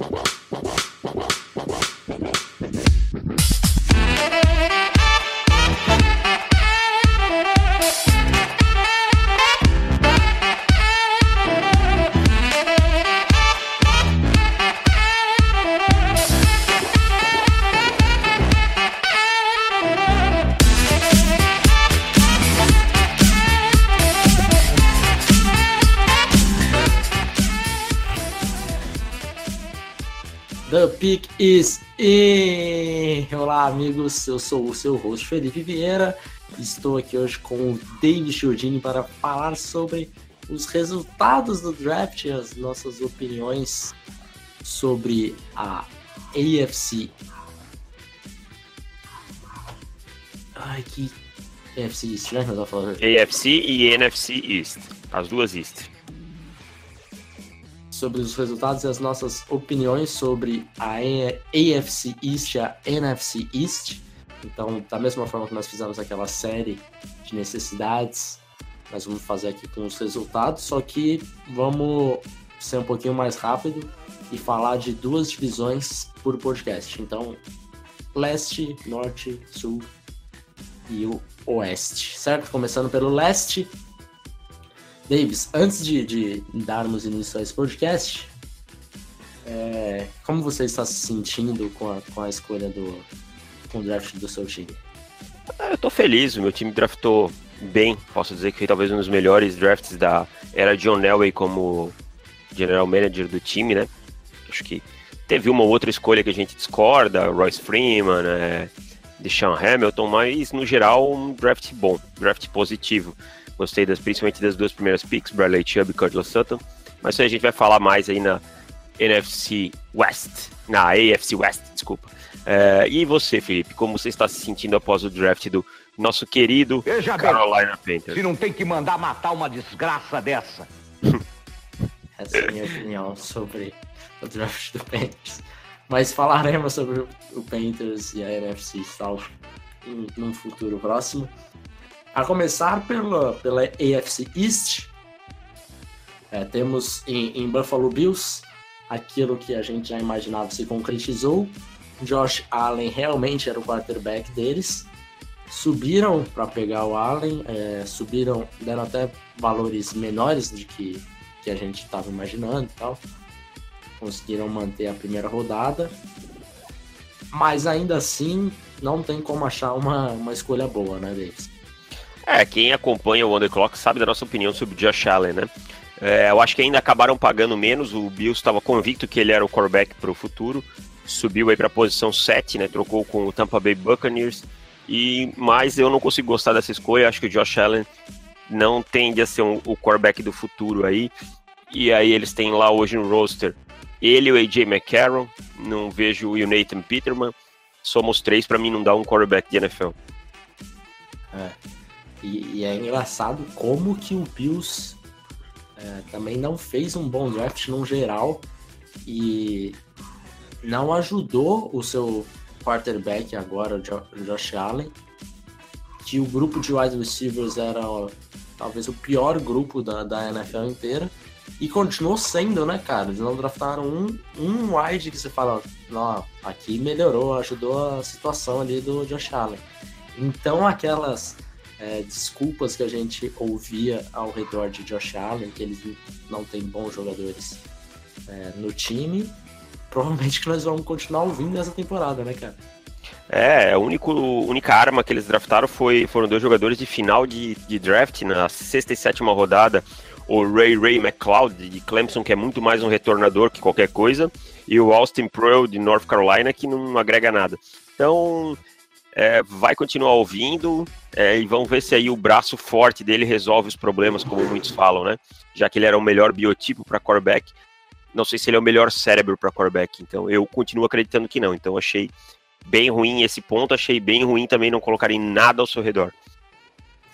Wow. Is in! Olá, amigos. Eu sou o seu host Felipe Vieira. Estou aqui hoje com o David Chiodini para falar sobre os resultados do draft e as nossas opiniões sobre a AFC. Ai, que AFC East, né? AFC e NFC East. As duas East sobre os resultados e as nossas opiniões sobre a AFC East e a NFC East. Então, da mesma forma que nós fizemos aquela série de necessidades, nós vamos fazer aqui com os resultados, só que vamos ser um pouquinho mais rápido e falar de duas divisões por podcast. Então, leste, norte, sul e o oeste, certo? Começando pelo leste, Davis, antes de, de darmos início a esse podcast, é, como você está se sentindo com a, com a escolha do com o draft do seu time? Eu estou feliz, o meu time draftou bem, posso dizer que foi talvez um dos melhores drafts da era John Elway como general manager do time, né? Acho que teve uma ou outra escolha que a gente discorda, Royce Freeman, é, Deshaun Hamilton, mas no geral um draft bom, draft positivo. Gostei das, principalmente das duas primeiras picks, Bradley Chubb e Cortland Sutton. Mas isso aí a gente vai falar mais aí na NFC West, na AFC West, desculpa. É, e você, Felipe, como você está se sentindo após o draft do nosso querido Veja Carolina bem, Panthers? Se não tem que mandar matar uma desgraça dessa. Essa é a minha opinião sobre o draft do Panthers. Mas falaremos sobre o Panthers e a NFC South em, um futuro próximo. A começar pela, pela AFC East, é, temos em, em, Buffalo Bills aquilo que a gente já imaginava se concretizou. Josh Allen realmente era o quarterback deles. Subiram para pegar o Allen, é, subiram, deram até valores menores de que, que a gente estava imaginando e tal. Conseguiram manter a primeira rodada. Mas ainda assim, não tem como achar uma, uma escolha boa, né, Davis? É, quem acompanha o Underclock sabe da nossa opinião sobre Josh Allen, né? É, eu acho que ainda acabaram pagando menos. O Bills estava convicto que ele era o quarterback para o futuro. Subiu aí para a posição 7, né? Trocou com o Tampa Bay Buccaneers. E mas eu não consigo gostar dessa escolha. Acho que o Josh Allen não tende a ser um, o quarterback do futuro aí. E aí eles têm lá hoje no roster ele o AJ McCarron. Não vejo o Nathan Peterman. Somos três, para mim não dá um quarterback de NFL. É. E, e, é engraçado como que o Bills é, também não fez um bom draft no geral e não ajudou o seu quarterback agora, o Josh Allen, que o grupo de wide receivers era talvez o pior grupo da, da NFL inteira. E continuou sendo, né, cara? Eles não draftaram um, um wide que você fala, não, aqui melhorou, ajudou a situação ali do Josh Allen. Então aquelas é, desculpas que a gente ouvia ao redor de Josh Allen, que eles não têm bons jogadores é, no time, provavelmente que nós vamos continuar ouvindo nessa temporada, né, cara? É, a único, única arma que eles draftaram foi, foram dois jogadores de final de, de draft na sexta e sétima rodada. O Ray Ray McLeod de Clemson, que é muito mais um retornador que qualquer coisa, e o Austin Pearl de North Carolina, que não agrega nada. Então, é, vai continuar ouvindo é, e vamos ver se aí o braço forte dele resolve os problemas, como muitos falam, né? Já que ele era o melhor biotipo para quarterback, não sei se ele é o melhor cérebro para quarterback, então eu continuo acreditando que não. Então achei bem ruim esse ponto, achei bem ruim também não colocarem nada ao seu redor.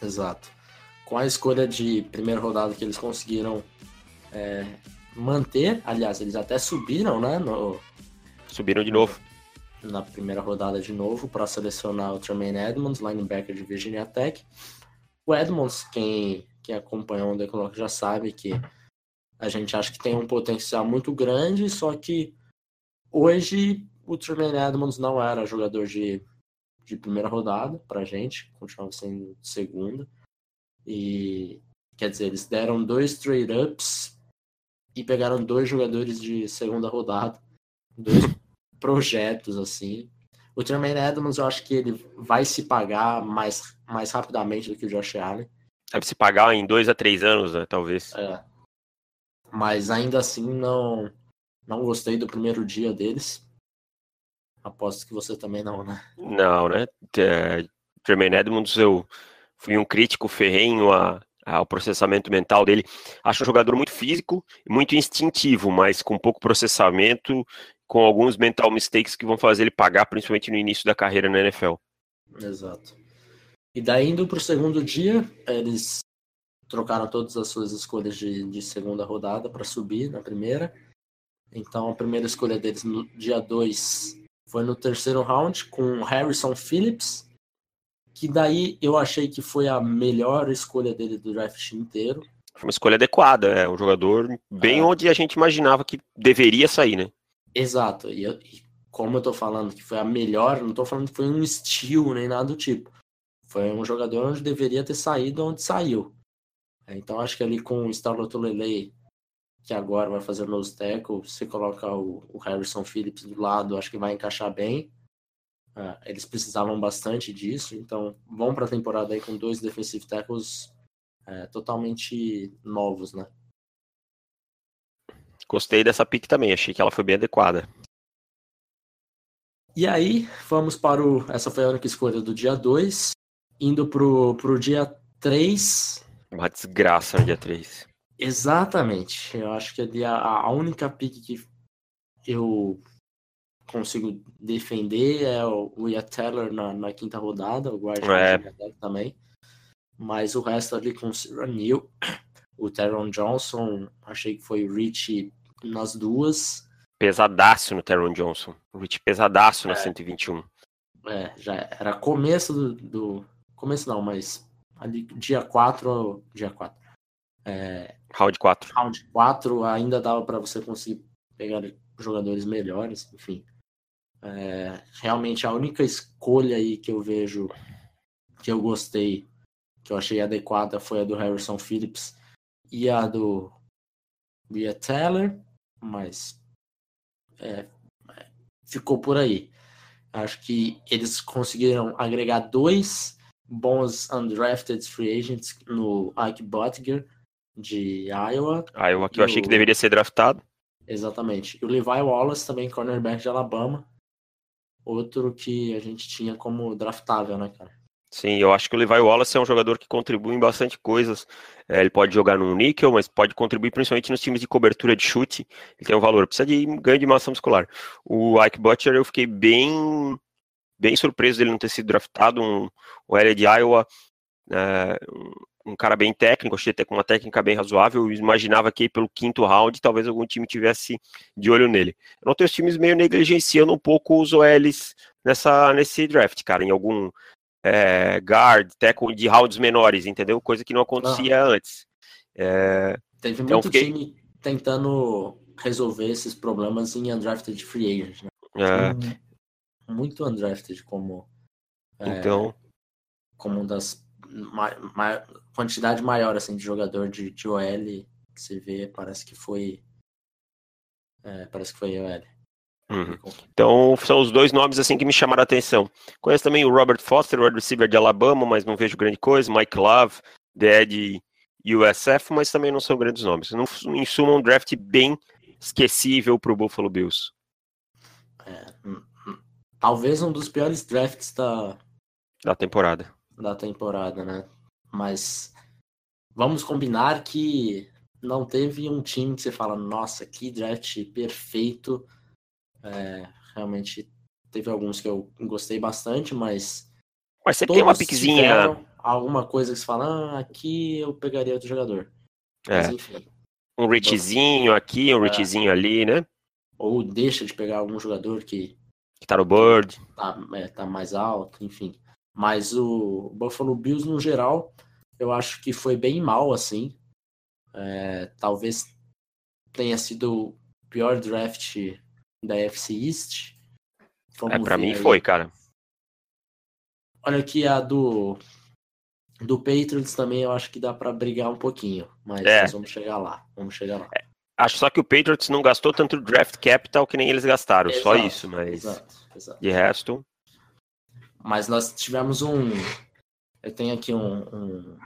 Exato. Com a escolha de primeira rodada que eles conseguiram é, manter, aliás, eles até subiram, né? No, subiram de novo na primeira rodada de novo para selecionar o Tremaine Edmonds, linebacker de Virginia Tech. O Edmonds, quem, quem acompanhou o The Clock já sabe que a gente acha que tem um potencial muito grande, só que hoje o Tremaine Edmonds não era jogador de, de primeira rodada pra gente, continuava sendo segunda. E quer dizer, eles deram dois trade-ups e pegaram dois jogadores de segunda rodada, dois projetos assim. O Tremaine Edmonds, eu acho que ele vai se pagar mais, mais rapidamente do que o Josh Allen. Deve se pagar em dois a três anos, né, talvez. É. Mas ainda assim, não, não gostei do primeiro dia deles. Aposto que você também não, né? Não, né? É, Tremaine Edmonds, eu fui um crítico ferrenho a, ao processamento mental dele. Acho um jogador muito físico, muito instintivo, mas com pouco processamento, com alguns mental mistakes que vão fazer ele pagar, principalmente no início da carreira na NFL. Exato. E daí indo para o segundo dia, eles trocaram todas as suas escolhas de, de segunda rodada para subir na primeira. Então a primeira escolha deles no dia 2 foi no terceiro round com Harrison Phillips, que daí eu achei que foi a melhor escolha dele do draft inteiro. Foi uma escolha adequada, é um jogador bem é. onde a gente imaginava que deveria sair, né? Exato, e, e, como eu tô falando que foi a melhor, não tô falando que foi um estilo nem nada do tipo. Foi um jogador onde deveria ter saído onde saiu. Então acho que ali com o Starlot Lele que agora vai fazer o nose tackle, você coloca o, o Harrison Phillips do lado, acho que vai encaixar bem. Uh, eles precisavam bastante disso, então vão para a temporada aí com dois defensive tackles é, totalmente novos, né? Gostei dessa pick também, achei que ela foi bem adequada. E aí, vamos para o. Essa foi a única escolha do dia 2. Indo pro, pro dia 3. Uma desgraça no dia 3. Exatamente. Eu acho que a, a única pick que eu consigo defender é o Will Teller na, na, quinta rodada, o guarda é. também. Mas o resto ali com o Cyril, o Teron Johnson, achei que foi Rich nas duas. Pesadaço no Teron Johnson. Rich pesadaço é. na 121. É, já era começo do, do. Começo não, mas ali dia 4. Dia 4. É, round 4. Round 4 ainda dava para você conseguir pegar jogadores melhores, enfim. É, realmente a única escolha aí que eu vejo que eu gostei, que eu achei adequada, foi a do Harrison Phillips e a do Bia Teller, mas é, ficou por aí. Acho que eles conseguiram agregar dois bons undrafted free agents no Ike Buttiger de Iowa. Iowa, que eu achei o... que deveria ser draftado. Exatamente. E o Levi Wallace, também cornerback de Alabama. Outro que a gente tinha como draftável, né, cara? Sim, eu acho que o Levi Wallace é um jogador que contribui em bastante coisas. É, ele pode jogar no níquel, mas pode contribuir principalmente nos times de cobertura de chute. Ele tem um valor, precisa de ganho de massa muscular. O Ike Butcher, eu fiquei bem bem surpreso dele não ter sido draftado. Um, o L de Iowa, é, um cara bem técnico, achei até com uma técnica bem razoável. Eu imaginava que pelo quinto round talvez algum time tivesse de olho nele. Eu notei os times meio negligenciando um pouco os OLs nessa, nesse draft, cara, em algum é, guard, tackle de rounds menores, entendeu? Coisa que não acontecia antes. É, Teve então muito fiquei... time tentando resolver esses problemas em undrafted free agent, né? É. Muito undrafted como. É, então. Como uma das quantidade maior assim de jogador de, de OL que você vê, parece que foi é, parece que foi OL. Uhum. Então são os dois nomes assim que me chamaram a atenção. Conheço também o Robert Foster, o receiver de Alabama, mas não vejo grande coisa. Mike Love, de USF, mas também não são grandes nomes. Não, em suma, um draft bem esquecível para o Buffalo Bills. É, hum, hum. talvez um dos piores drafts da, da temporada da temporada, né? Mas vamos combinar que não teve um time que você fala, nossa, que draft perfeito. É, realmente teve alguns que eu gostei bastante, mas. Mas sempre tem uma piquezinha. Alguma coisa que você fala, ah, aqui eu pegaria outro jogador. É. Mas enfim. Um Richzinho aqui, um é. Richzinho ali, né? Ou deixa de pegar algum jogador que. Que tá no board. Tá, é, tá mais alto, enfim. Mas o Buffalo Bills, no geral, eu acho que foi bem mal, assim. É, talvez tenha sido o pior draft da FC East. Vamos é, pra mim aí. foi, cara. Olha aqui a do do Patriots também eu acho que dá para brigar um pouquinho, mas é. nós vamos chegar lá. Vamos chegar lá. É. Acho só que o Patriots não gastou tanto draft capital que nem eles gastaram, exato, só isso, mas exato, exato. de resto. Mas nós tivemos um. Eu tenho aqui um, um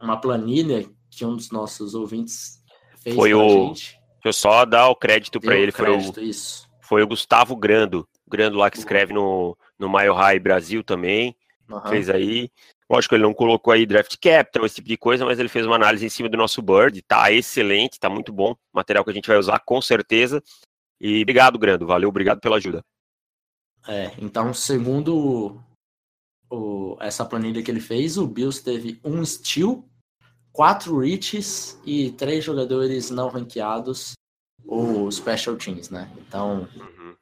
uma planilha que um dos nossos ouvintes fez foi o, gente. Deixa eu só dar o crédito para ele. Crédito, foi o, isso. foi o Gustavo Grando. Grando lá que escreve no, no Mile High Brasil também. Uhum. Fez aí. Lógico, ele não colocou aí draft capital, esse tipo de coisa, mas ele fez uma análise em cima do nosso Bird. Tá excelente, tá muito bom. Material que a gente vai usar com certeza. E obrigado, Grando. Valeu, obrigado pela ajuda. É, então, segundo o, essa planilha que ele fez, o Bills teve um steal, quatro reaches e três jogadores não ranqueados ou special teams, né? Então, uhum.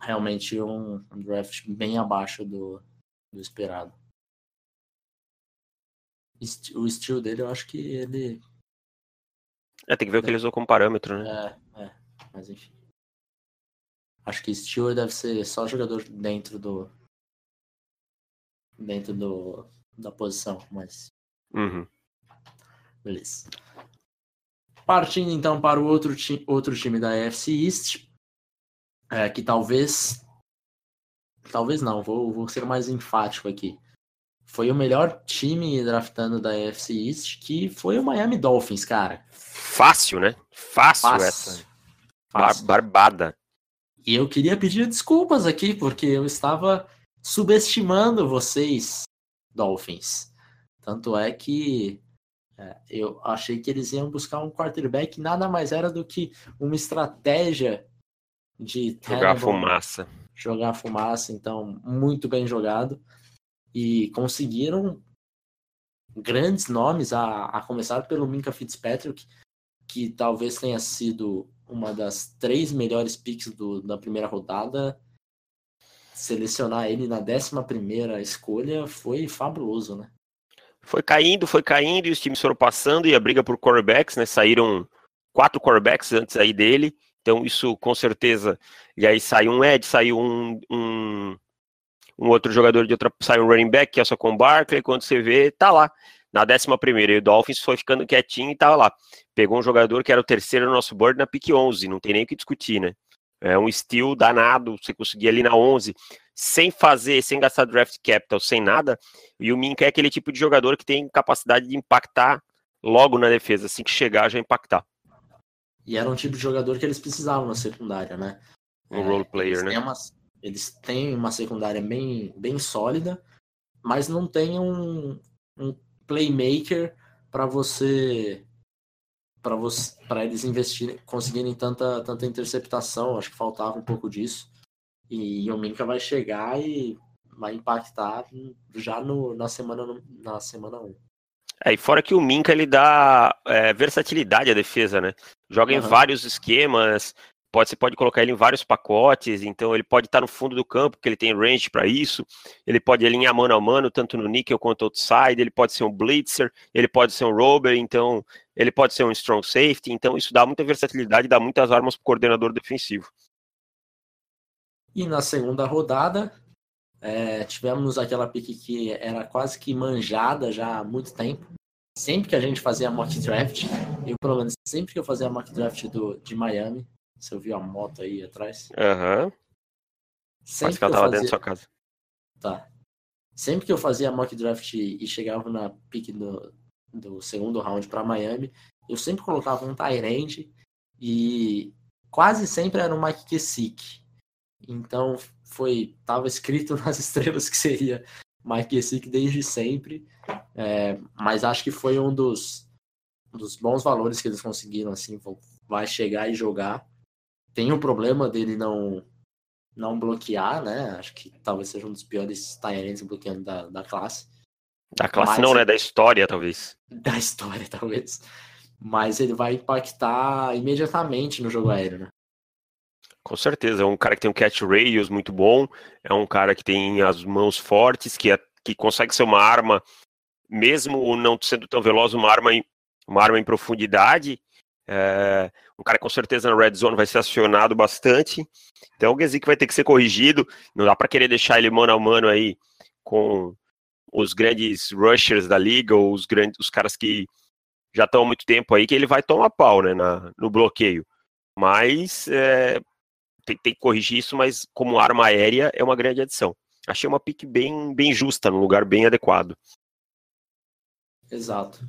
realmente um, um, draft bem abaixo do, do esperado. O estilo dele, eu acho que ele. É, tem que ver o que ele usou como parâmetro, né? É, é, mas enfim. Acho que Stewart deve ser só jogador dentro do. dentro do, da posição, mas. Uhum. Beleza. Partindo então para o outro, ti outro time da AFC East, é, que talvez. Talvez não, vou, vou ser mais enfático aqui. Foi o melhor time draftando da AFC East, que foi o Miami Dolphins, cara. Fácil, né? Fácil, Fácil. essa. Fácil. Barbada. E eu queria pedir desculpas aqui, porque eu estava subestimando vocês, Dolphins. Tanto é que é, eu achei que eles iam buscar um quarterback, nada mais era do que uma estratégia de jogar fumaça. Jogar fumaça, então, muito bem jogado. E conseguiram grandes nomes, a, a começar pelo Minka Fitzpatrick, que talvez tenha sido uma das três melhores picks do, da primeira rodada, selecionar ele na décima primeira escolha foi fabuloso, né? Foi caindo, foi caindo, e os times foram passando, e a briga por quarterbacks, né? Saíram quatro quarterbacks antes aí dele, então isso com certeza. E aí saiu um Ed, saiu um, um, um outro jogador de outra. Saiu um running back, que é só com Barkley, quando você vê, tá lá na 11 primeira, e o Dolphins foi ficando quietinho e tava lá. Pegou um jogador que era o terceiro no nosso board na pick 11, não tem nem o que discutir, né? É um steal danado, você conseguir ali na 11, sem fazer, sem gastar draft capital, sem nada. E o Minka é aquele tipo de jogador que tem capacidade de impactar logo na defesa, assim que chegar já impactar. E era um tipo de jogador que eles precisavam na secundária, né? Um é, role player, né? Uma, eles têm uma secundária bem, bem sólida, mas não tem um, um playmaker para você para eles investirem conseguirem tanta tanta interceptação acho que faltava um pouco disso e o Minka vai chegar e vai impactar já no, na semana na semana 1. É, e fora que o Minka ele dá é, versatilidade à defesa, né? Joga uhum. em vários esquemas, pode, você pode colocar ele em vários pacotes, então ele pode estar no fundo do campo, porque ele tem range para isso, ele pode alinhar mano a mano, tanto no nickel quanto outside, ele pode ser um blitzer, ele pode ser um rover, então ele pode ser um strong safety, então isso dá muita versatilidade, dá muitas armas para o coordenador defensivo. E na segunda rodada, é, tivemos aquela pique que era quase que manjada já há muito tempo. Sempre que a gente fazia mock draft, eu pelo menos sempre que eu fazia mock draft do, de Miami, você ouviu a moto aí atrás? Aham. Uhum. Que ela tava fazia... dentro da sua casa. Tá. Sempre que eu fazia mock draft e chegava na pique do, do segundo round para Miami, eu sempre colocava um Tyrande e quase sempre era um Mike Kessick. Então foi tava escrito nas estrelas que seria Mike Kessick desde sempre, é, mas acho que foi um dos, dos bons valores que eles conseguiram assim, vai chegar e jogar tem o problema dele não não bloquear, né? Acho que talvez seja um dos piores Tyrants bloqueando da, da classe. Da classe Mas, não, né? Da história, talvez. Da história, talvez. Mas ele vai impactar imediatamente no jogo aéreo, né? Com certeza, é um cara que tem um catch radius muito bom, é um cara que tem as mãos fortes, que, é, que consegue ser uma arma, mesmo não sendo tão veloz, uma arma em, uma arma em profundidade, é, um cara com certeza na red zone vai ser acionado bastante. Então o Gesick vai ter que ser corrigido. Não dá para querer deixar ele mano a mano aí com os grandes rushers da liga, ou os grandes, os caras que já estão há muito tempo aí, que ele vai tomar pau, né, na, no bloqueio. Mas é, tem, tem, que corrigir isso, mas como arma aérea é uma grande adição. Achei uma pick bem, bem justa, num lugar bem adequado. Exato.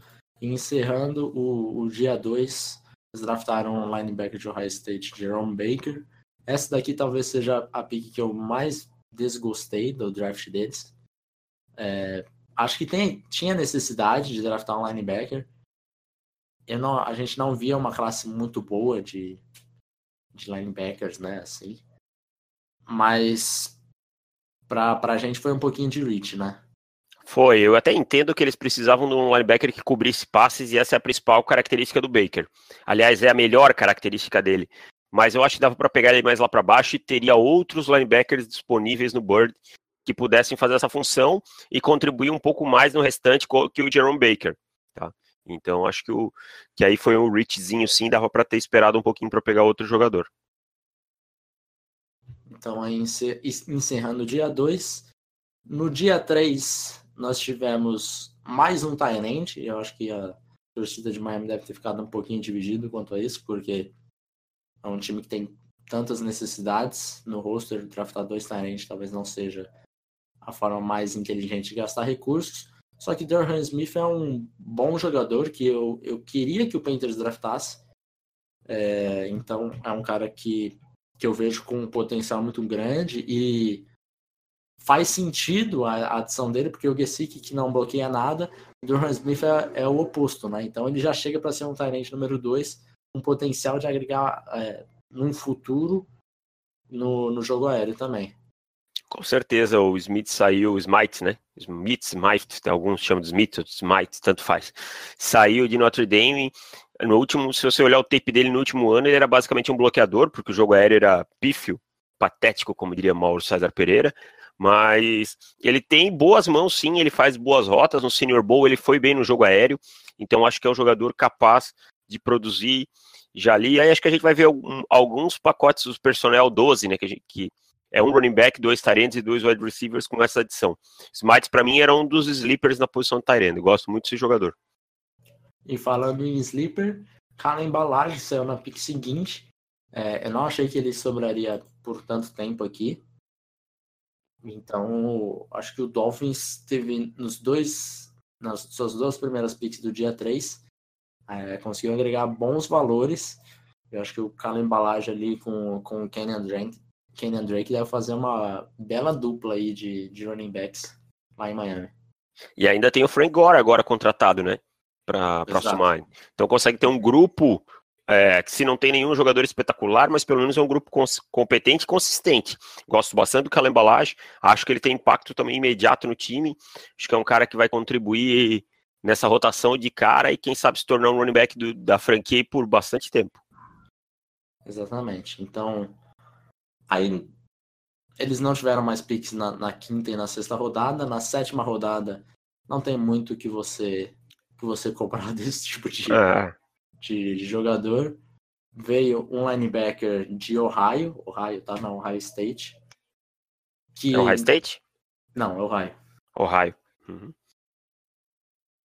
Encerrando o, o dia 2, eles draftaram o linebacker de Ohio State, Jerome Baker. Essa daqui talvez seja a pick que eu mais desgostei do draft deles. É, acho que tem, tinha necessidade de draftar um linebacker. Eu não, a gente não via uma classe muito boa de, de linebackers, né? Assim. Mas pra, pra gente foi um pouquinho de reach, né? Foi, eu até entendo que eles precisavam de um linebacker que cobrisse passes e essa é a principal característica do Baker. Aliás, é a melhor característica dele. Mas eu acho que dava para pegar ele mais lá para baixo e teria outros linebackers disponíveis no Bird que pudessem fazer essa função e contribuir um pouco mais no restante que o Jerome Baker. Tá? Então acho que, o, que aí foi um reachzinho sim, dava para ter esperado um pouquinho para pegar outro jogador. Então aí encerrando o dia 2. No dia 3, nós tivemos mais um Tyrant, eu acho que a torcida de Miami deve ter ficado um pouquinho dividido quanto a isso, porque é um time que tem tantas necessidades no roster, draftar dois Tyrant talvez não seja a forma mais inteligente de gastar recursos. Só que Durham Smith é um bom jogador que eu, eu queria que o Panthers draftasse. É, então é um cara que, que eu vejo com um potencial muito grande e faz sentido a, adição dele, porque o Gesick, que não bloqueia nada, o Durham Smith é, é, o oposto, né? Então ele já chega para ser um Tyrant número 2, com potencial de agregar é, num futuro no, no jogo aéreo também. Com certeza o Smith saiu, o Smite, né? Smith, Smite, alguns chamam de Smith, Smite, tanto faz. Saiu de Notre Dame. No último, se você olhar o tape dele no último ano, ele era basicamente um bloqueador, porque o jogo aéreo era pífio, patético, como diria Mauro César Pereira. Mas ele tem boas mãos, sim, ele faz boas rotas. No Senior Bowl ele foi bem no jogo aéreo, então acho que é um jogador capaz de produzir já ali. Aí acho que a gente vai ver alguns pacotes dos personnel 12, né? Que, gente, que é um running back, dois tarentes e dois wide receivers com essa adição. Smites, para mim, era um dos sleepers na posição de Tyrande. Gosto muito desse jogador. E falando em sleeper, cara embalagem saiu na pick seguinte. É, eu não achei que ele sobraria por tanto tempo aqui. Então, acho que o Dolphins teve nos dois, nas suas duas primeiras picks do dia 3, é, conseguiu agregar bons valores. Eu acho que o Cala Embalagem ali com, com o Kenyan Drake, Kenyan Drake deve fazer uma bela dupla aí de, de running backs lá em Miami. E ainda tem o Frank Gore agora contratado, né? Para ano. Então consegue ter um grupo é, que se não tem nenhum jogador espetacular, mas pelo menos é um grupo competente e consistente. Gosto bastante do Calembalage, acho que ele tem impacto também imediato no time, acho que é um cara que vai contribuir nessa rotação de cara e quem sabe se tornar um running back do, da franquia por bastante tempo. Exatamente. Então, aí eles não tiveram mais picks na, na quinta e na sexta rodada, na sétima rodada não tem muito que você que você comprar desse tipo de é de, de jogador. Veio um linebacker de Ohio, Ohio, tá? Não, Ohio State. Que... É Ohio State? Não, é Ohio. Ohio. Uhum.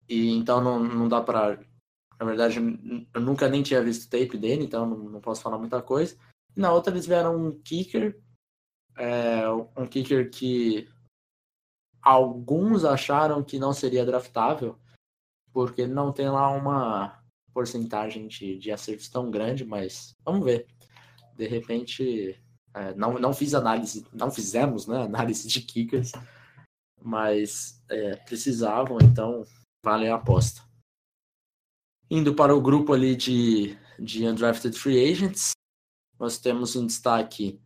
E então não, não dá pra. Na verdade, eu nunca nem tinha visto tape dele, então não, não posso falar muita coisa. E na outra eles vieram um kicker. É, um kicker que alguns acharam que não seria draftável, porque ele não tem lá uma porcentagem de, de acertos tão grande, mas vamos ver. De repente, é, não, não fiz análise, não fizemos né, análise de kickers, mas é, precisavam, então vale a aposta. Indo para o grupo ali de, de undrafted free agents, nós temos em destaque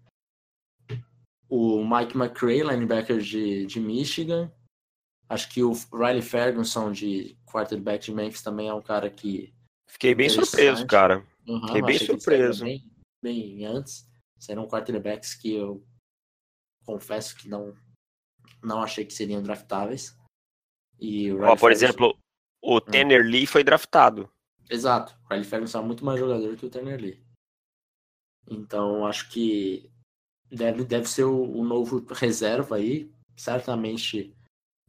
o Mike McRae, linebacker de, de Michigan. Acho que o Riley Ferguson, de quarterback de Memphis, também é um cara que Fiquei bem surpreso, cara. Uhum, Fiquei bem surpreso. Bem, bem antes. Serão quarterbacks que eu confesso que não, não achei que seriam draftáveis. E Ó, por exemplo, o hum. Tanner Lee foi draftado. Exato. O Riley Ferguson é muito mais jogador que o Tanner Lee. Então acho que deve, deve ser o, o novo reserva aí. Certamente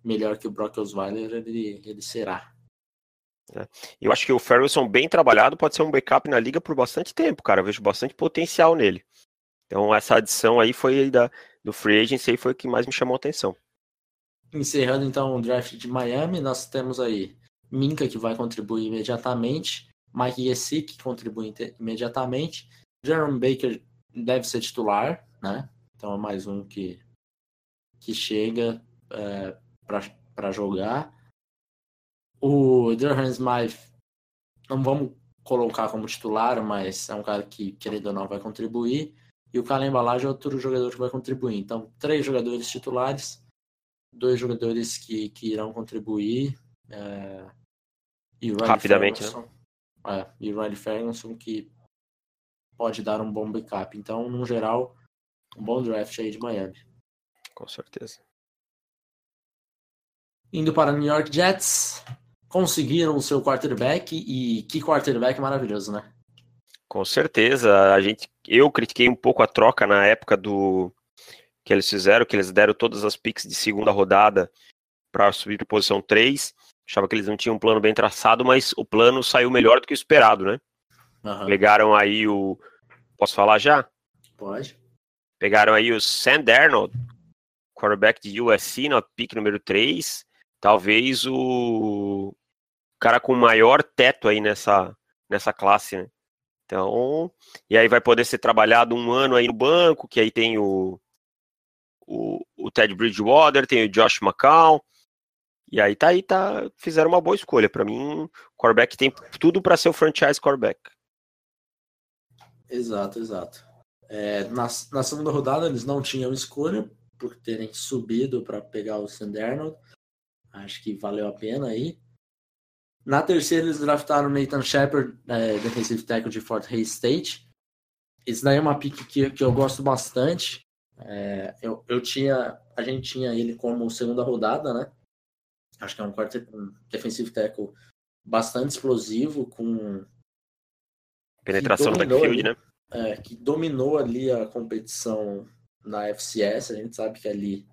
melhor que o Brock Osweiler ele, ele será. É. Eu acho que o Ferguson bem trabalhado pode ser um backup na liga por bastante tempo, cara. Eu vejo bastante potencial nele. Então essa adição aí foi da, do free agency aí foi o que mais me chamou a atenção. Encerrando então o draft de Miami, nós temos aí Minka que vai contribuir imediatamente, Mike Yesick que contribui imediatamente, Jerome Baker deve ser titular, né? Então é mais um que, que chega é, para jogar. O Durham Smythe, não vamos colocar como titular, mas é um cara que, querendo ou não, vai contribuir. E o Kalen Balage é outro jogador que vai contribuir. Então, três jogadores titulares, dois jogadores que, que irão contribuir. É, e Rapidamente, né? Ferguson, né? É, e Riley Ferguson, que pode dar um bom backup. Então, no geral, um bom draft aí de Miami. Com certeza. Indo para New York Jets, conseguiram o seu quarterback e que quarterback maravilhoso, né? Com certeza. A gente, eu critiquei um pouco a troca na época do que eles fizeram, que eles deram todas as picks de segunda rodada para subir para posição 3. Achava que eles não tinham um plano bem traçado, mas o plano saiu melhor do que o esperado, né? Uhum. Pegaram aí o. Posso falar já? Pode. Pegaram aí o Sam Darnold, quarterback de USC, na pick número 3. Talvez o cara com maior teto aí nessa, nessa classe, né? Então, e aí vai poder ser trabalhado um ano aí no banco, que aí tem o, o, o Ted Bridgewater, tem o Josh McCown, e aí tá aí, tá, fizeram uma boa escolha. Para mim, o quarterback tem tudo para ser o franchise quarterback. Exato, exato. É, na, na segunda rodada eles não tinham escolha por terem subido para pegar o Sanderno. Acho que valeu a pena aí. Na terceira, eles draftaram Nathan Shepard, é, defensive tackle de Fort Hays State. Isso daí é uma pick que, que eu gosto bastante. É, eu, eu tinha, a gente tinha ele como segunda rodada, né? Acho que é um, quarto, um defensive tackle bastante explosivo, com penetração no backfield, né? É, que dominou ali a competição na FCS. A gente sabe que ali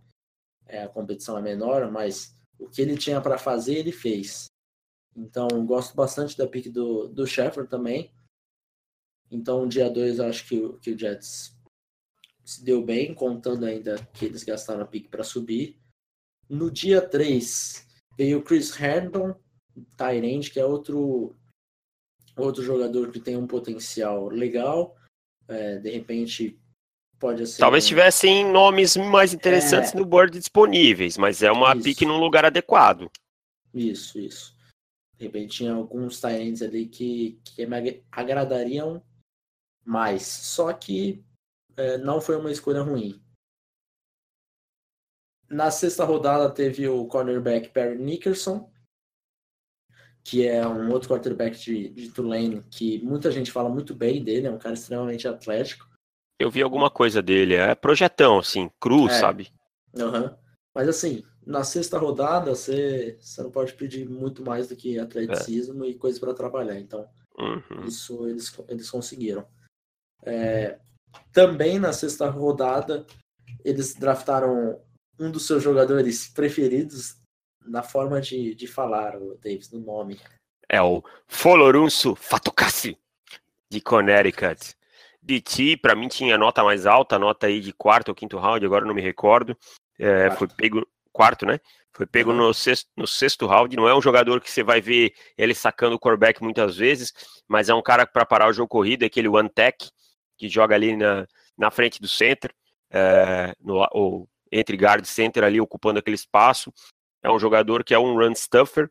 é, a competição é menor, mas o que ele tinha para fazer, ele fez. Então, gosto bastante da pick do, do Sheffer também. Então, dia 2, acho que, o, que o Jets se deu bem, contando ainda que eles gastaram a pick para subir. No dia 3, veio o Chris Herndon, Tyrande, que é outro, outro jogador que tem um potencial legal. É, de repente, pode ser. Talvez tivessem nomes mais interessantes é... no board disponíveis, mas é uma pick num lugar adequado. Isso, isso. De repente tinha alguns Tyrants ali que, que me agradariam mais. Só que é, não foi uma escolha ruim. Na sexta rodada teve o cornerback Perry Nickerson, que é um outro quarterback de, de Tulane, que muita gente fala muito bem dele, é um cara extremamente atlético. Eu vi alguma coisa dele, é projetão, assim, cru, é. sabe? Uhum. Mas assim, na sexta rodada você, você não pode pedir muito mais do que atleticismo é. e coisas para trabalhar. Então, uhum. isso eles, eles conseguiram. É, também na sexta rodada, eles draftaram um dos seus jogadores preferidos na forma de, de falar, o Davis, no nome. É o Folorunso Fatukasi, de Connecticut. De ti, para mim tinha nota mais alta, nota aí de quarto ou quinto round, agora não me recordo. É, foi pego quarto, né? Foi pego uhum. no, sexto, no sexto round. Não é um jogador que você vai ver ele sacando o quarterback muitas vezes, mas é um cara para parar o jogo corrido, é aquele one tech que joga ali na, na frente do center, é, no, ou entre guard center ali ocupando aquele espaço. É um jogador que é um run stuffer.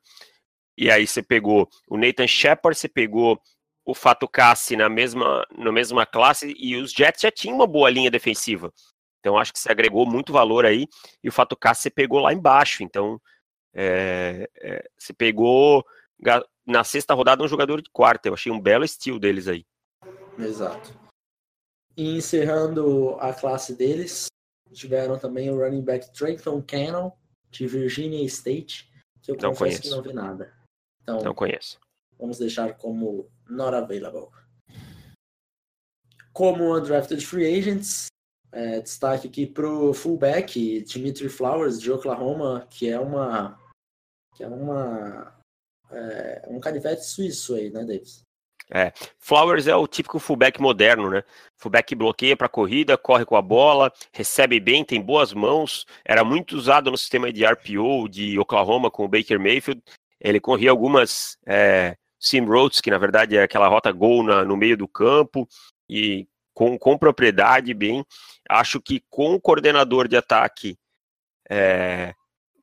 E aí você pegou o Nathan Shepard, você pegou o Fato Cassi na mesma, na mesma classe e os Jets já tinham uma boa linha defensiva. Então acho que você agregou muito valor aí. E o Fato K você pegou lá embaixo. Então é, é, você pegou na sexta rodada um jogador de quarta. Eu achei um belo estilo deles aí. Exato. E encerrando a classe deles, tiveram também o running back Trenton Cannon, de Virginia State, que eu não confesso conheço. que não vi nada. Então, não conheço. Vamos deixar como not available. como undrafted free agents, é, destaque aqui pro fullback Dimitri Flowers de Oklahoma, que é uma que é uma é, um canivete suíço aí, né, Davis? É, Flowers é o típico fullback moderno, né? Fullback bloqueia para corrida, corre com a bola, recebe bem, tem boas mãos. Era muito usado no sistema de RPO de Oklahoma com o Baker Mayfield. Ele corria algumas é, sim roads, que na verdade é aquela rota gol na, no meio do campo, e com, com propriedade, bem. Acho que com o coordenador de ataque é,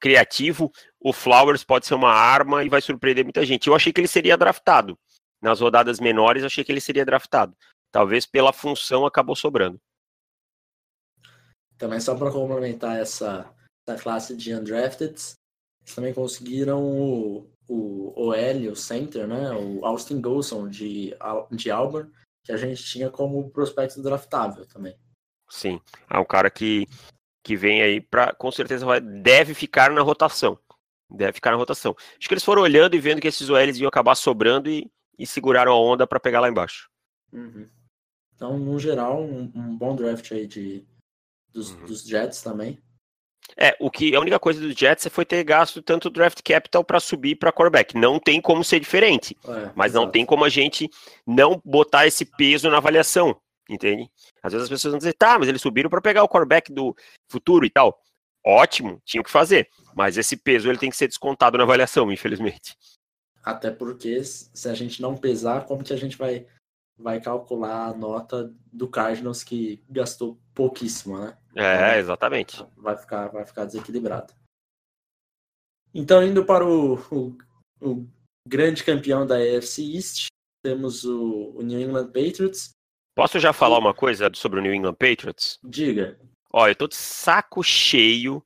criativo, o Flowers pode ser uma arma e vai surpreender muita gente. Eu achei que ele seria draftado. Nas rodadas menores, achei que ele seria draftado. Talvez pela função acabou sobrando. Também só para complementar essa, essa classe de undrafted, eles também conseguiram o, o OL, o center, né? O Austin Golson de, de Auburn, que a gente tinha como prospecto draftável também. Sim, é um cara que, que vem aí para com certeza vai, deve ficar na rotação. Deve ficar na rotação. Acho que eles foram olhando e vendo que esses OLs iam acabar sobrando e, e seguraram a onda para pegar lá embaixo. Uhum. Então, no geral, um, um, bom draft aí de, dos, uhum. dos Jets também. É, o que a única coisa do Jets foi ter gasto tanto draft capital para subir para quarterback. Não tem como ser diferente. É, mas exato. não tem como a gente não botar esse peso na avaliação, entende? Às vezes as pessoas vão dizer, tá, mas eles subiram para pegar o quarterback do futuro e tal. Ótimo, tinha que fazer. Mas esse peso ele tem que ser descontado na avaliação, infelizmente. Até porque se a gente não pesar, como que a gente vai vai calcular a nota do Cardinals que gastou pouquíssimo, né? É, exatamente. Vai ficar, vai ficar desequilibrado. Então, indo para o, o, o grande campeão da AFC East, temos o, o, New England Patriots. Posso já falar uma coisa sobre o New England Patriots? Diga. Ó, eu tô de saco cheio,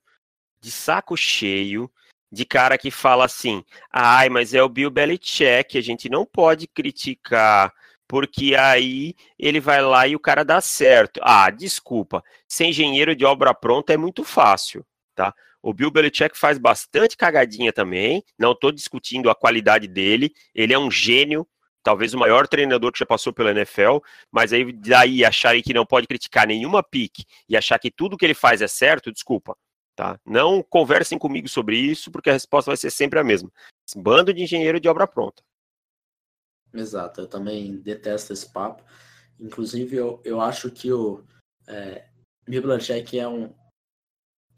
de saco cheio de cara que fala assim: ai, mas é o Bill Belichick, a gente não pode criticar porque aí ele vai lá e o cara dá certo. Ah, desculpa, ser engenheiro de obra pronta é muito fácil, tá? O Bill Belichick faz bastante cagadinha também, não estou discutindo a qualidade dele, ele é um gênio, talvez o maior treinador que já passou pela NFL, mas aí daí acharem que não pode criticar nenhuma pique e achar que tudo que ele faz é certo, desculpa, tá? Não conversem comigo sobre isso, porque a resposta vai ser sempre a mesma. Bando de engenheiro de obra pronta. Exato, eu também detesto esse papo. Inclusive, eu, eu acho que o é, Bill Belichick é um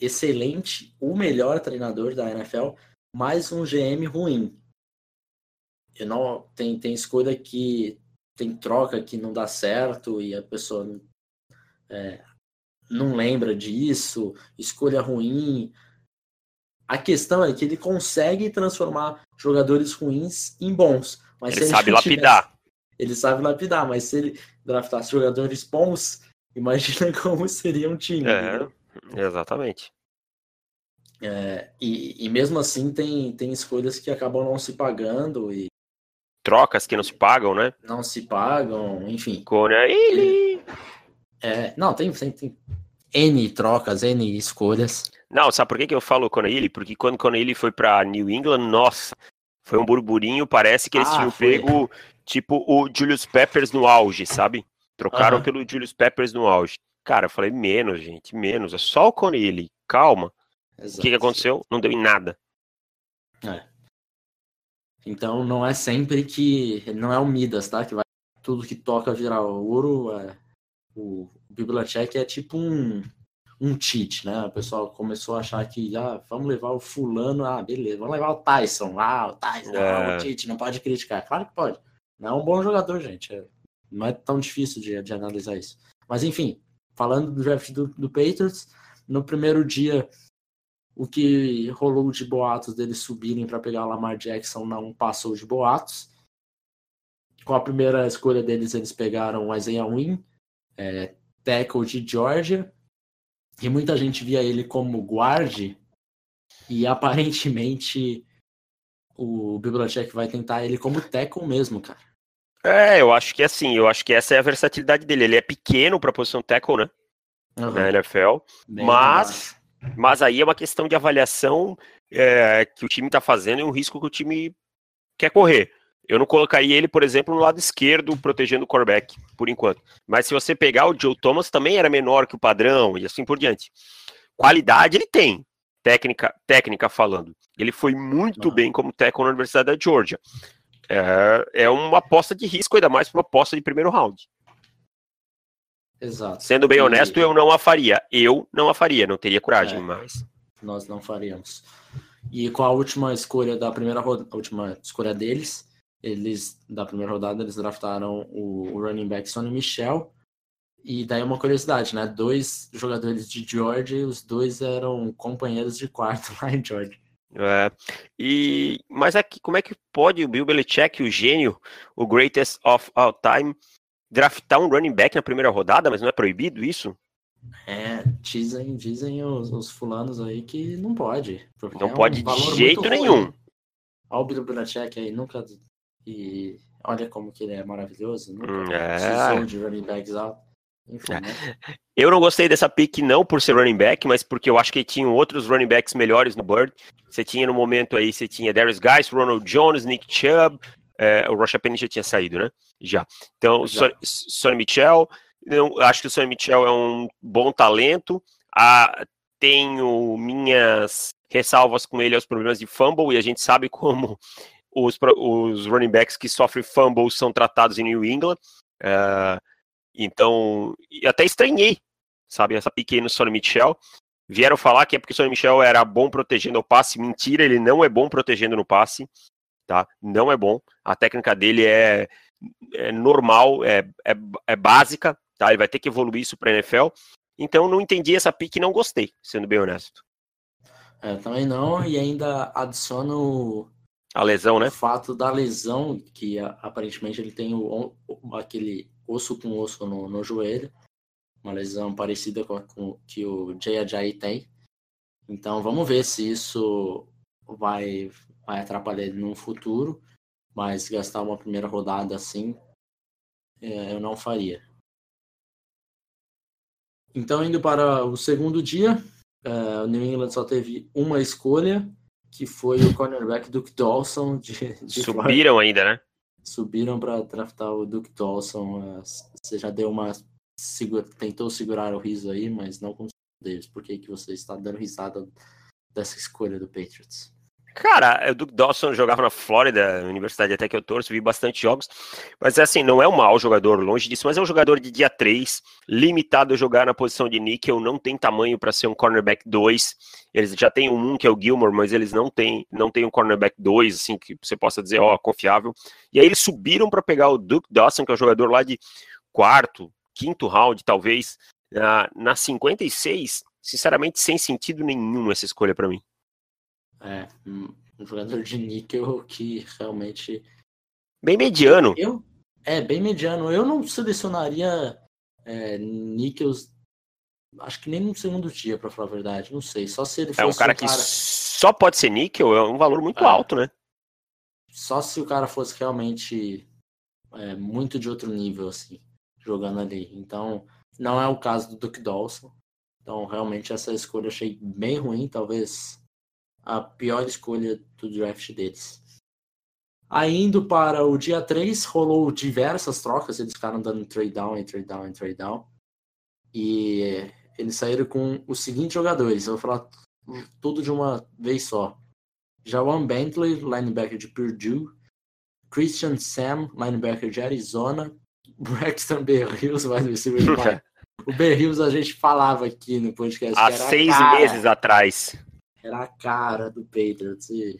excelente, o melhor treinador da NFL, mas um GM ruim. Eu não tem, tem escolha que tem troca que não dá certo e a pessoa é, não lembra disso, escolha ruim. A questão é que ele consegue transformar jogadores ruins em bons. Mas ele sabe lapidar. Tivesse, ele sabe lapidar, mas se ele draftasse jogadores bons, imagina como seria um time. É, exatamente. É, e, e mesmo assim tem, tem escolhas que acabam não se pagando e trocas que não se pagam, né? Não se pagam, enfim. Conaili. É, não, tem, tem, tem N trocas, N escolhas. Não, sabe por que, que eu falo Conaili? Porque quando Conaili foi para New England, nossa, foi um burburinho, parece que eles ah, tinham foi. pego tipo o Julius Peppers no auge, sabe? Trocaram uhum. pelo Julius Peppers no auge. Cara, eu falei, menos, gente, menos. É só o Conelli. Calma. Exato. O que, que aconteceu? Não deu em nada. É. Então não é sempre que. Não é o Midas, tá? Que vai tudo que toca virar ouro. É... O Bibliotech é tipo um um cheat, né? O pessoal começou a achar que, ah, vamos levar o fulano, ah, beleza, vamos levar o Tyson, ah, o Tyson, é. ah, o cheat, não pode criticar. Claro que pode. Não é um bom jogador, gente. É, não é tão difícil de, de analisar isso. Mas, enfim, falando do draft do, do Patriots, no primeiro dia, o que rolou de boatos deles subirem para pegar o Lamar Jackson não passou de boatos. Com a primeira escolha deles, eles pegaram o Isaiah Wynn, é, tackle de Georgia, e muita gente via ele como guarde e aparentemente o Bibliotech vai tentar ele como tackle mesmo, cara. É, eu acho que é assim, eu acho que essa é a versatilidade dele. Ele é pequeno para a posição tackle, né? Uhum. Na NFL, Bem mas mas aí é uma questão de avaliação é, que o time está fazendo e um risco que o time quer correr. Eu não colocaria ele, por exemplo, no lado esquerdo, protegendo o quarterback, por enquanto. Mas se você pegar o Joe Thomas, também era menor que o padrão e assim por diante. Qualidade ele tem, técnica, técnica falando. Ele foi muito bem como técnico na Universidade da Georgia. É, é uma aposta de risco, ainda mais para uma aposta de primeiro round. Exato. Sendo bem e... honesto, eu não a faria. Eu não a faria, não teria coragem, é, mas. Nós não faríamos. E com a última escolha da primeira rodada, a última escolha deles, eles, da primeira rodada, eles draftaram o, running back Sonny Michel. E daí uma curiosidade, né? Dois jogadores de Georgia, os dois eram companheiros de quarto lá em Georgia. É, e, mas aqui, como é que pode o Bill Belichick, o gênio, o greatest of all time, draftar um running back na primeira rodada, mas não é proibido isso? É, dizem, dizem os, os fulanos aí que não pode. Não é pode um de jeito nenhum. Olha o Bill Belichick aí, nunca. E olha como que ele é maravilhoso. Nunca hum, é. de running backs alto. Enfim, né? Eu não gostei dessa pick não por ser running back, mas porque eu acho que tinham outros running backs melhores no Bird. Você tinha no momento aí, você tinha Darius Guys, Ronald Jones, Nick Chubb, é, o Rocha Penny já tinha saído, né? Já. Então, Sonny Mitchell, eu acho que o Sonny Mitchell é um bom talento. Ah, tenho minhas ressalvas com ele aos problemas de fumble, e a gente sabe como os, os running backs que sofrem fumble são tratados em New England. Uh, então, até estranhei, sabe, essa pique no Sonny Mitchell. Vieram falar que é porque o Sonny Michel era bom protegendo o passe. Mentira, ele não é bom protegendo no passe tá? Não é bom. A técnica dele é, é normal, é, é, é, básica, tá? Ele vai ter que evoluir isso para NFL. Então não entendi essa pique e não gostei, sendo bem honesto. É, também não, e ainda adiciono a lesão, né? O fato da lesão, que aparentemente ele tem o, aquele osso com osso no, no joelho, uma lesão parecida com, com que o Jay Ajayi tem. Então vamos ver se isso vai vai atrapalhar ele no futuro, mas gastar uma primeira rodada assim, é, eu não faria. Então, indo para o segundo dia, é, o New England só teve uma escolha, que foi o cornerback Duke Dawson. De, de Subiram ainda, né? Subiram para draftar o Duke Dawson. Você já deu uma. Segura, tentou segurar o riso aí, mas não conseguiu deles. Por que, que você está dando risada dessa escolha do Patriots? Cara, o Duke Dawson jogava na Flórida, universidade até que eu torço, vi bastante jogos, mas assim, não é um mau jogador, longe disso, mas é um jogador de dia 3, limitado a jogar na posição de níquel, não tem tamanho para ser um cornerback 2. Eles já têm um que é o Gilmore, mas eles não têm, não têm um cornerback 2, assim, que você possa dizer, ó, confiável. E aí eles subiram para pegar o Duke Dawson, que é um jogador lá de quarto, quinto round, talvez, na 56, sinceramente, sem sentido nenhum essa escolha para mim. É, um jogador de níquel que realmente. Bem mediano. Eu, é, bem mediano. Eu não selecionaria é, níquels, acho que nem no segundo dia, para falar a verdade. Não sei. Só se ele fosse. É um cara, um cara... que só pode ser níquel, é um valor muito é. alto, né? Só se o cara fosse realmente é, muito de outro nível, assim, jogando ali. Então, não é o caso do Duke Dawson. Então, realmente, essa escolha eu achei bem ruim. Talvez a pior escolha do draft deles. Aí indo para o dia 3, rolou diversas trocas, eles ficaram dando trade down trade down trade down. E eles saíram com os seguintes jogadores, eu vou falar tudo de uma vez só. Jawan Bentley, linebacker de Purdue. Christian Sam, linebacker de Arizona. Braxton Berrios, wide receiver de O Berrios a gente falava aqui no podcast. Há seis cara. meses atrás era a cara do Patriots. E...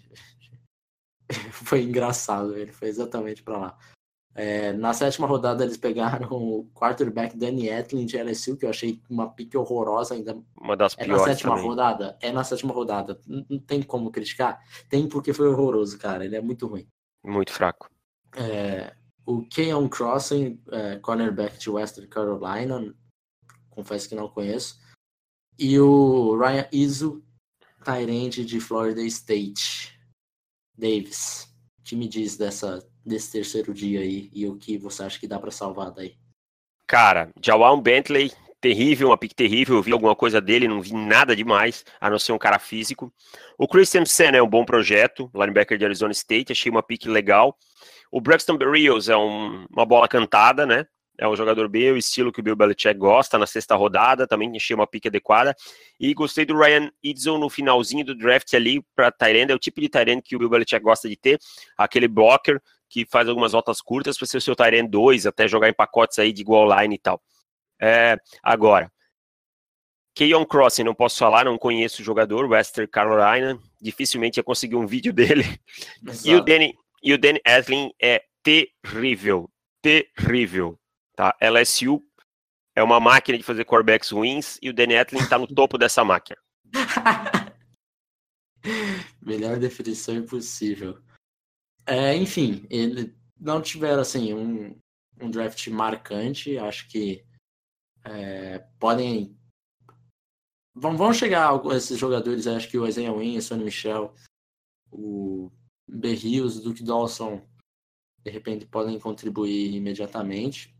foi engraçado, ele foi exatamente para lá. É, na sétima rodada eles pegaram o quarterback Danny Etlin de LSU, que eu achei uma pique horrorosa ainda. Uma das é piores. na sétima também. rodada? É na sétima rodada. Não, tem como criticar? Tem porque foi horroroso, cara. Ele é muito ruim. Muito fraco. É, o Keon Crossing, é, cornerback de Western Carolina, confesso que não conheço. E o Ryan Izu, Tyrande de Florida State. Davis, o que me diz dessa, desse terceiro dia aí e o que você acha que dá para salvar daí? Cara, Jawan Bentley, terrível, uma pick terrível. Eu vi alguma coisa dele, não vi nada demais, a não ser um cara físico. O Christian Sen é um bom projeto, linebacker de Arizona State, achei uma pick legal. O Braxton Berrios é um, uma bola cantada, né? É um jogador bem o estilo que o Bill Belichick gosta na sexta rodada, também encheu uma pique adequada. E gostei do Ryan Idzel no finalzinho do draft ali para Tyrande, é o tipo de Tyrande que o Bill Belichick gosta de ter, aquele blocker que faz algumas voltas curtas para ser o seu Tyrande 2, até jogar em pacotes aí de igual line e tal. É, agora, Keon Crossing, não posso falar, não conheço o jogador, Western Carolina, dificilmente ia conseguir um vídeo dele. E o Danny, e o Danny Edlin é terrível, terrível. Tá? LSU é uma máquina de fazer quarterbacks ruins e o Danny está no topo dessa máquina. Melhor definição impossível. É, enfim, ele não tiveram assim um, um draft marcante. Acho que é, podem. Vão, vão chegar esses jogadores, acho que o Isaiah Wynn, o Sonny Michel, o Berrios, o Duke Dawson, de repente podem contribuir imediatamente.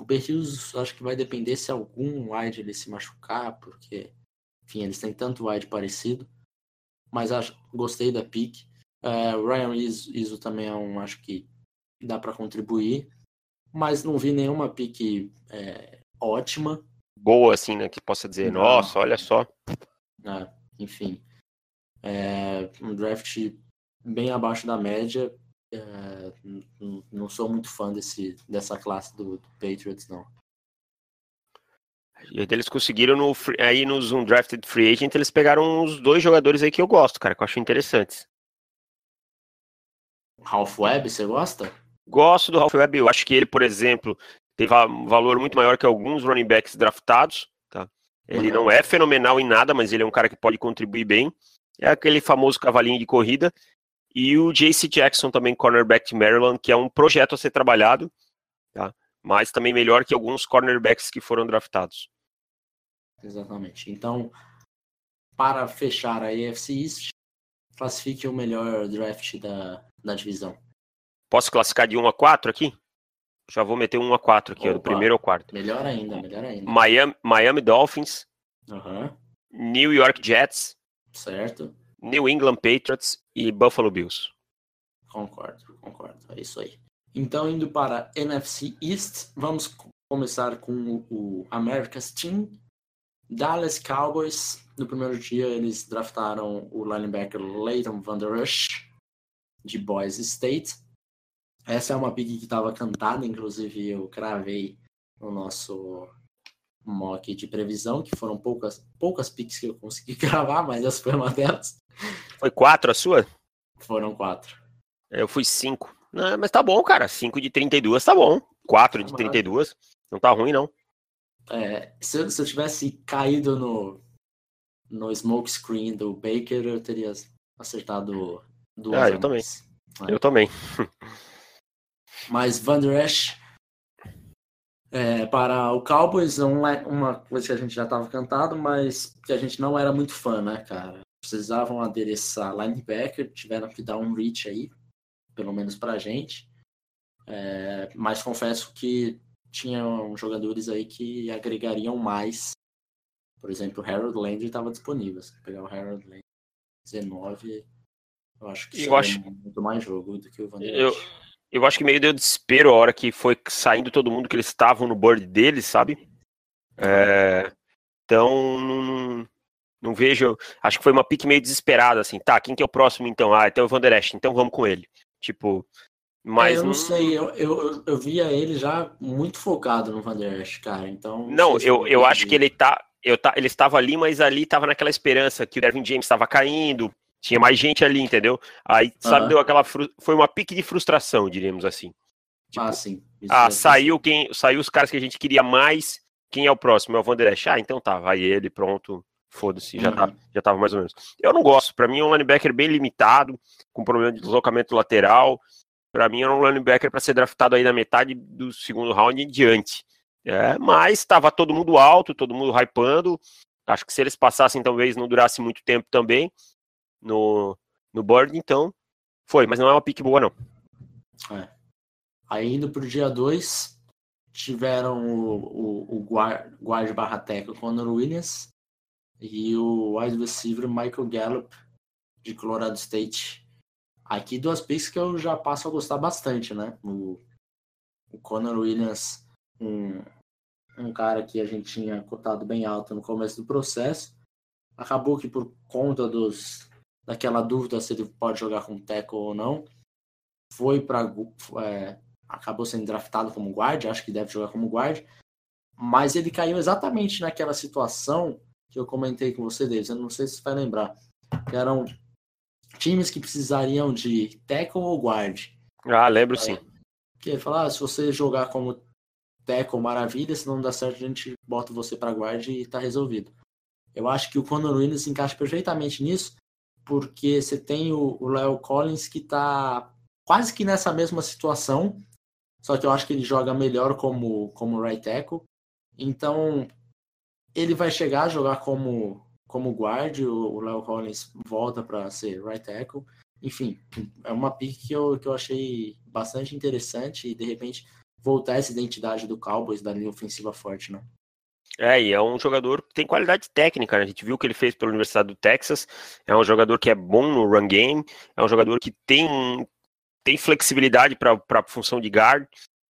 O Berrios acho que vai depender se algum wide ele se machucar, porque, enfim, eles têm tanto wide parecido. Mas acho, gostei da pick. O Ryan Iso também é um, acho que dá para contribuir. Mas não vi nenhuma pick é, ótima. Boa, assim, né? Que possa dizer, não. nossa, olha só. É, enfim. É, um draft bem abaixo da média. É, não sou muito fã desse, dessa classe do, do Patriots, não. E eles conseguiram no, aí nos Undrafted Free Agent, eles pegaram uns dois jogadores aí que eu gosto, cara, que eu acho interessantes. Ralph Webb, você gosta? Gosto do Ralph Webb, eu acho que ele, por exemplo, teve um valor muito maior que alguns running backs draftados, tá? Ele uhum. não é fenomenal em nada, mas ele é um cara que pode contribuir bem. É aquele famoso cavalinho de corrida. E o JC Jackson, também cornerback de Maryland, que é um projeto a ser trabalhado, tá? mas também melhor que alguns cornerbacks que foram draftados. Exatamente. Então, para fechar a AFC East, classifique o melhor draft da, da divisão. Posso classificar de 1 a 4 aqui? Já vou meter 1 a 4 aqui, ó, do primeiro ao quarto. Melhor ainda, melhor ainda. Miami, Miami Dolphins. Uhum. New York Jets. Certo. New England Patriots e Buffalo Bills. Concordo, concordo. É isso aí. Então, indo para NFC East, vamos começar com o America's Team. Dallas Cowboys, no primeiro dia, eles draftaram o linebacker Leighton Van Der Esch, de Boise State. Essa é uma pick que estava cantada, inclusive eu cravei no nosso mock de previsão, que foram poucas, poucas picks que eu consegui gravar, mas essa foi uma delas. Foi quatro a sua? Foram quatro. Eu fui cinco. Não, mas tá bom, cara. Cinco de 32 tá bom. Quatro de 32. Não tá ruim, não. É, se, eu, se eu tivesse caído no, no smoke screen do Baker, eu teria acertado duas. Ah, eu também. É. Eu também. Mas Van Der Esch, é, para o Cowboys, uma coisa que a gente já estava cantado, mas que a gente não era muito fã, né, cara? Precisavam adereçar linebacker, tiveram que dar um reach aí, pelo menos para a gente. É, mas confesso que tinham jogadores aí que agregariam mais. Por exemplo, o Harold Landry estava disponível. Se pegar o Harold Landry 19, eu acho que eu acho... muito mais jogo do que o Van eu, eu acho que meio deu desespero a hora que foi saindo todo mundo que eles estavam no board deles, sabe? É, então, não, não vejo. Acho que foi uma pique meio desesperada, assim. Tá, quem que é o próximo então? Ah, então é o Van Der Esch, então vamos com ele. Tipo. Mas é, eu não, sei, eu, eu, eu via ele já muito focado no Van Der Esch, cara. Então. Não, não eu, eu acho que ele tá. Eu tá, ele estava ali, mas ali estava naquela esperança que o Dervin James estava caindo, tinha mais gente ali, entendeu? Aí, sabe, uhum. deu aquela. Foi uma pique de frustração, diríamos assim. Tipo, ah, sim. Isso ah, é saiu quem. Saiu os caras que a gente queria mais. Quem é o próximo? É o Van Der Esch. Ah, então tá, vai ele, pronto. Foda-se, já, tá, uhum. já tava mais ou menos. Eu não gosto. Para mim é um linebacker bem limitado, com problema de deslocamento lateral. Para mim era um linebacker para ser draftado aí na metade do segundo round em diante. É, mas estava todo mundo alto, todo mundo hypando. Acho que se eles passassem, talvez não durasse muito tempo também no, no board, então foi, mas não é uma pique boa, não. É. Aí indo pro dia 2, tiveram o, o, o guard, guard barra teco Conor Williams, e o wide receiver Michael Gallup, de Colorado State. Aqui duas picks que eu já passo a gostar bastante, né? O, o Conor Williams, um, um cara que a gente tinha cotado bem alto no começo do processo. Acabou que por conta dos daquela dúvida se ele pode jogar com tackle ou não, foi para é, acabou sendo draftado como guard, acho que deve jogar como guard, mas ele caiu exatamente naquela situação que eu comentei com você, Davis, eu não sei se você vai lembrar, que eram times que precisariam de tackle ou guard. Ah, lembro sim. Que falar, ah, se você jogar como tackle, maravilha, se não dá certo, a gente bota você para guard e tá resolvido. Eu acho que o Conor Williams se encaixa perfeitamente nisso, porque você tem o Léo Collins que tá quase que nessa mesma situação, só que eu acho que ele joga melhor como, como right tackle. Então, ele vai chegar a jogar como como guard, o Léo Collins volta para ser right tackle. Enfim, é uma pick que eu, que eu achei bastante interessante e de repente voltar essa identidade do Cowboys da linha ofensiva forte, né? É, e é um jogador que tem qualidade técnica, né? A gente viu o que ele fez pela Universidade do Texas. É um jogador que é bom no run game, é um jogador que tem, tem flexibilidade para a função de guard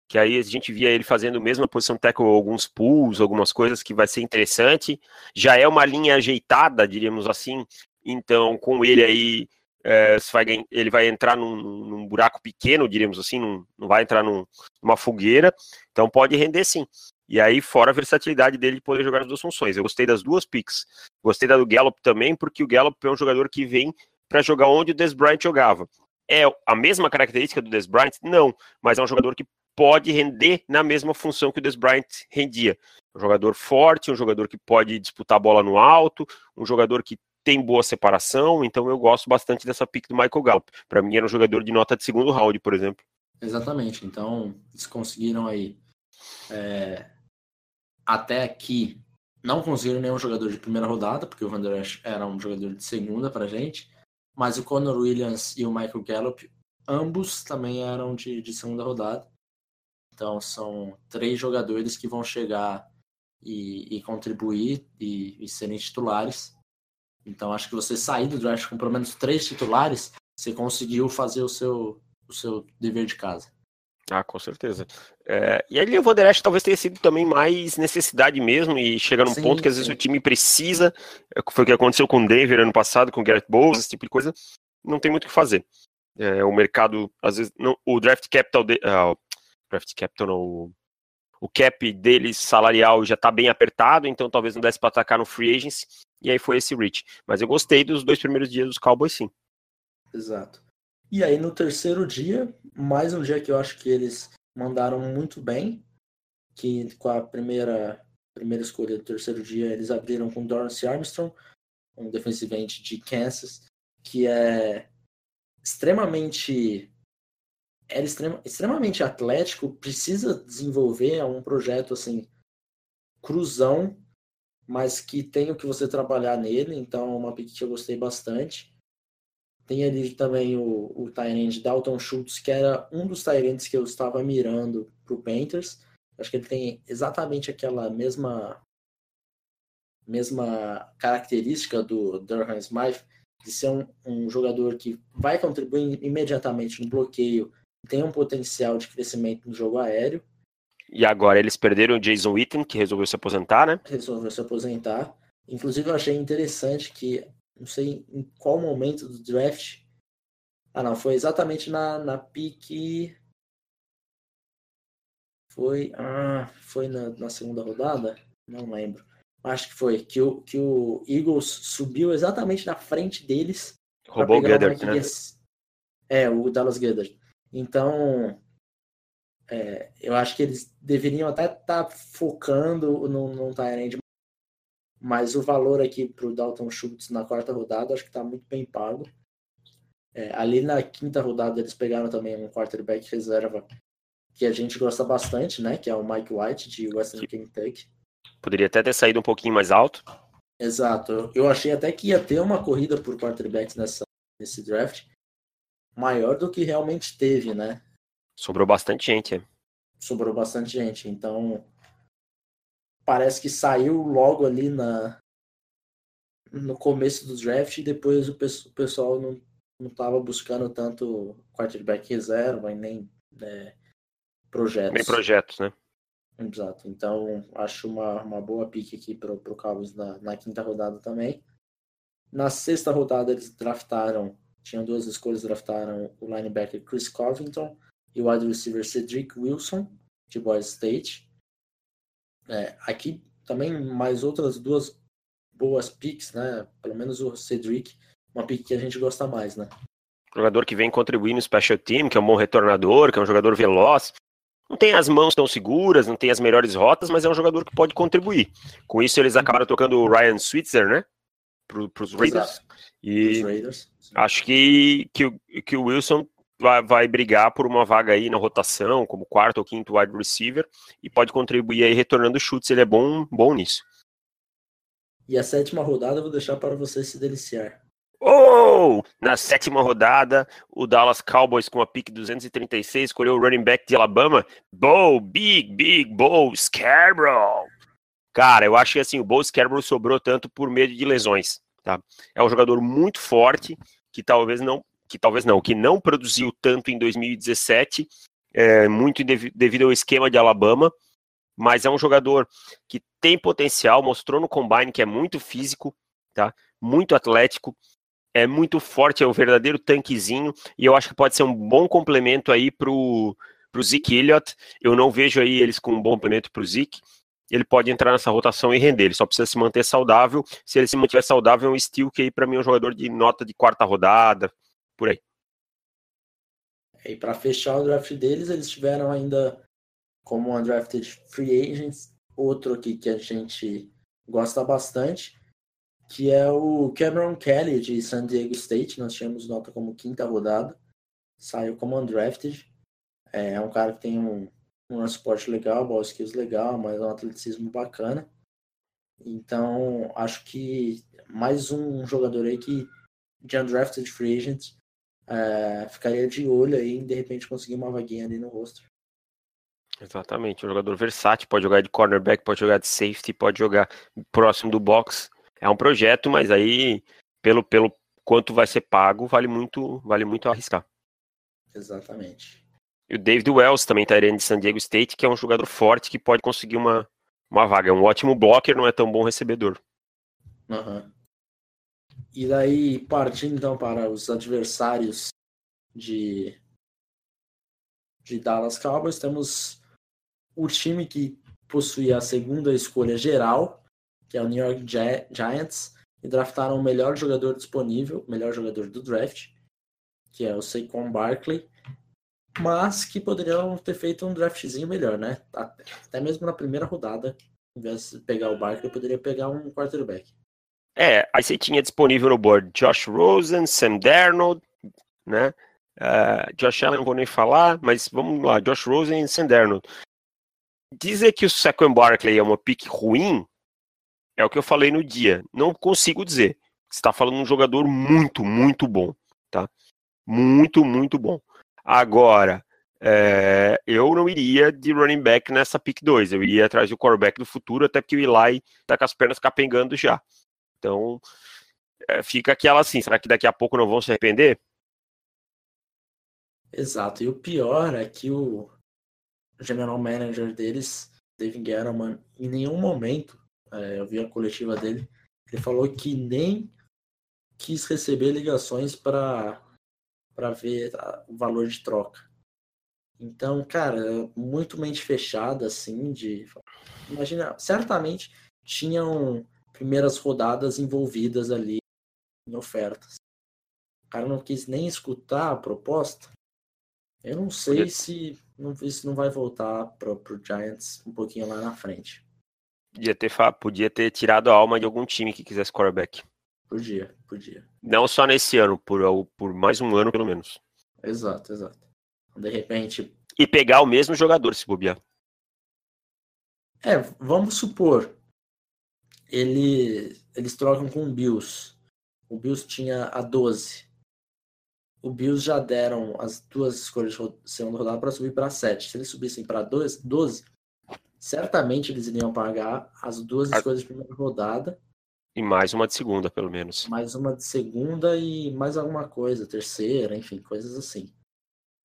que aí a gente via ele fazendo mesmo a posição tackle, alguns pulls, algumas coisas que vai ser interessante. Já é uma linha ajeitada, diríamos assim, então com ele aí é, vai, ele vai entrar num, num, buraco pequeno, diríamos assim, num, não vai entrar num, numa fogueira, então pode render sim. E aí, fora a versatilidade dele de poder jogar as duas funções. Eu gostei das duas picks. Gostei da do Gallup também, porque o Gallup é um jogador que vem para jogar onde o Des Bryant jogava. É a mesma característica do Des Bryant? Não, mas é um jogador que pode render na mesma função que o Des Bryant rendia. Um jogador forte, um jogador que pode disputar a bola no alto, um jogador que tem boa separação, então eu gosto bastante dessa pick do Michael Gallup. Para mim era um jogador de nota de segundo round, por exemplo. Exatamente, então eles conseguiram aí é, até aqui não conseguiram nenhum jogador de primeira rodada, porque o Van Der Esch era um jogador de segunda pra gente, mas o Conor Williams e o Michael Gallup, ambos também eram de, de segunda rodada. Então são três jogadores que vão chegar e, e contribuir e, e, serem titulares. Então acho que você sair do draft com pelo menos três titulares, você conseguiu fazer o seu, o seu dever de casa. Ah, com certeza. É, e ali o Vanderest talvez tenha sido também mais necessidade mesmo, e chega num sim, ponto que às sim. vezes o time precisa, é, foi o que aconteceu com o Denver ano passado, com o Garrett Bowles, esse tipo de coisa, não tem muito o que fazer. É, o mercado, às vezes, não, o draft capital, de, uh, draft capital, o, o cap deles salarial já está bem apertado, então talvez não desse para atacar no free agency, e aí foi esse reach. Mas eu gostei dos dois primeiros dias dos Cowboys, sim. Exato. E aí no terceiro dia, mais um dia que eu acho que eles mandaram muito bem, que com a primeira primeira escolha do terceiro dia eles abriram com Dorrance Armstrong, um defensive end de Kansas, que é extremamente era extrema, extremamente atlético, precisa desenvolver um projeto assim, cruzão, mas que tem o que você trabalhar nele, então é uma pick que eu gostei bastante. Tem ali também o, o Dalton Schultz, que era um dos Tyrants que eu estava mirando para o Panthers. Acho que ele tem exatamente aquela mesma mesma característica do Durham Smythe, de ser um, um jogador que vai contribuir imediatamente no bloqueio tem um potencial de crescimento no jogo aéreo. E agora eles perderam o Jason Witten, que resolveu se aposentar, né? Resolveu se aposentar. Inclusive, eu achei interessante que, não sei em qual momento do draft. Ah, não, foi exatamente na, na pique. Foi. Ah, foi na, na segunda rodada? Não lembro. Acho que foi. Que o, que o Eagles subiu exatamente na frente deles. Roubou o Goddard, né? É, o Dallas Goddard. Então, é, eu acho que eles deveriam até estar tá focando no, no Tyrande, mas o valor aqui para o Dalton Schultz na quarta rodada acho que está muito bem pago. É, ali na quinta rodada eles pegaram também um quarterback reserva que a gente gosta bastante, né? Que é o Mike White de Western Kentucky. Poderia até ter saído um pouquinho mais alto. Exato. Eu achei até que ia ter uma corrida por quarterbacks nessa, nesse draft, maior do que realmente teve, né? Sobrou bastante gente. É. Sobrou bastante gente. Então, parece que saiu logo ali na no começo do draft e depois o pessoal não, não estava buscando tanto quarterback reserva e nem é, projetos. Nem projetos, né? Exato. Então, acho uma, uma boa pique aqui para o Cowboys na, na quinta rodada também. Na sexta rodada, eles draftaram, tinham duas escolhas, draftaram o linebacker Chris Covington e o wide receiver Cedric Wilson, de Boise State. É, aqui também mais outras duas boas picks, né? Pelo menos o Cedric, uma pick que a gente gosta mais, né? Jogador que vem contribuir no special team, que é um bom retornador, que é um jogador veloz. Não tem as mãos tão seguras, não tem as melhores rotas, mas é um jogador que pode contribuir. Com isso, eles acabaram tocando o Ryan Switzer, né? Para os Raiders. E Raiders, acho que, que, que o Wilson vai, vai brigar por uma vaga aí na rotação, como quarto ou quinto wide receiver, e pode contribuir aí retornando chutes. Ele é bom, bom nisso. E a sétima rodada eu vou deixar para você se deliciar. Oh! Na sétima rodada, o Dallas Cowboys com a pick 236 escolheu o running back de Alabama, Bo, Big, Big, Bo Scarborough. Cara, eu acho que assim, o Bo Scarborough sobrou tanto por medo de lesões, tá? É um jogador muito forte, que talvez não, que talvez não, que não produziu tanto em 2017, é, muito devido ao esquema de Alabama, mas é um jogador que tem potencial, mostrou no combine que é muito físico, tá? Muito atlético, é muito forte, é um verdadeiro tanquezinho, e eu acho que pode ser um bom complemento aí pro, pro Zeke Elliott. Eu não vejo aí eles com um bom complemento pro Zeke. Ele pode entrar nessa rotação e render, ele só precisa se manter saudável. Se ele se mantiver saudável, é um steel que aí para mim é um jogador de nota de quarta rodada, por aí. E para fechar o draft deles, eles tiveram ainda como undrafted free agents, outro aqui que a gente gosta bastante, que é o Cameron Kelly de San Diego State. Nós tínhamos nota como quinta rodada, saiu como undrafted. É, é um cara que tem um, um suporte legal, ball skills legal, mas um atleticismo bacana. Então, acho que mais um jogador aí que de undrafted free agent é, ficaria de olho aí em de repente conseguir uma vaguinha ali no roster. Exatamente, um jogador versátil, pode jogar de cornerback, pode jogar de safety, pode jogar próximo do box é um projeto, mas aí, pelo, pelo quanto vai ser pago, vale muito, vale muito arriscar. Exatamente. E o David Wells também está de San Diego State, que é um jogador forte que pode conseguir uma, uma vaga. É um ótimo blocker, não é tão bom recebedor. Uhum. E daí, partindo então para os adversários de, de Dallas Cowboys, temos o time que possui a segunda escolha geral, que é o New York Giants, e draftaram o melhor jogador disponível, melhor jogador do draft, que é o Saquon Barkley, mas que poderiam ter feito um draftzinho melhor, né? Até mesmo na primeira rodada, em vez de pegar o Barkley, poderia pegar um quarterback. É, aí você tinha disponível no board Josh Rosen, Sam Darnold, né? Uh, Josh Allen não vou nem falar, mas vamos lá, Josh Rosen e Sam Darnold. Dizer que o Saquon Barkley é uma pick ruim é o que eu falei no dia. Não consigo dizer. Você está falando de um jogador muito, muito bom, tá? Muito, muito bom. Agora, é, eu não iria de running back nessa pick 2. Eu iria atrás do quarterback do futuro, até porque o Eli tá com as pernas capengando já. Então, é, fica aquela assim, será que daqui a pouco não vão se arrepender? Exato. E o pior é que o general manager deles, David Gettleman, em nenhum momento é, eu vi a coletiva dele, ele falou que nem quis receber ligações para para ver o valor de troca. Então, cara, muito mente fechada, assim, de. Imagina, certamente tinham primeiras rodadas envolvidas ali em ofertas. O cara não quis nem escutar a proposta. Eu não sei se não, se não vai voltar para o Giants um pouquinho lá na frente. Podia ter, podia ter tirado a alma de algum time que quisesse quarterback. Podia, podia. Não só nesse ano, por, por mais um ano pelo menos. Exato, exato. De repente. E pegar o mesmo jogador, se bobear. É, vamos supor. Ele, eles trocam com o Bills. O Bills tinha a 12. O Bills já deram as duas escolhas de segunda rodada para subir para 7. Se eles subissem para 12, certamente eles iriam pagar as duas escolhas de primeira rodada E mais uma de segunda, pelo menos. Mais uma de segunda e mais alguma coisa, terceira, enfim, coisas assim.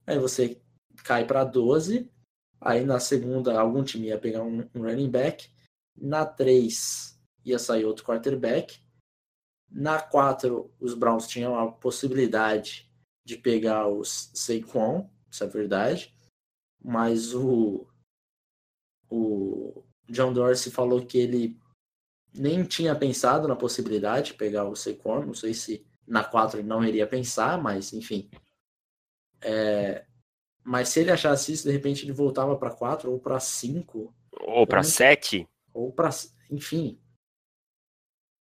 Aí você cai para 12, aí na segunda algum time ia pegar um, um running back, na 3 ia sair outro quarterback, na 4 os Browns tinham a possibilidade de pegar os Saquon, isso é verdade, mas o, o John Dorsey falou que ele nem tinha pensado na possibilidade de pegar o Saquon, não sei se na 4 ele não iria pensar, mas enfim. É, mas se ele achasse isso, de repente ele voltava para 4 ou para 5. Ou para 7. Ou para. Enfim.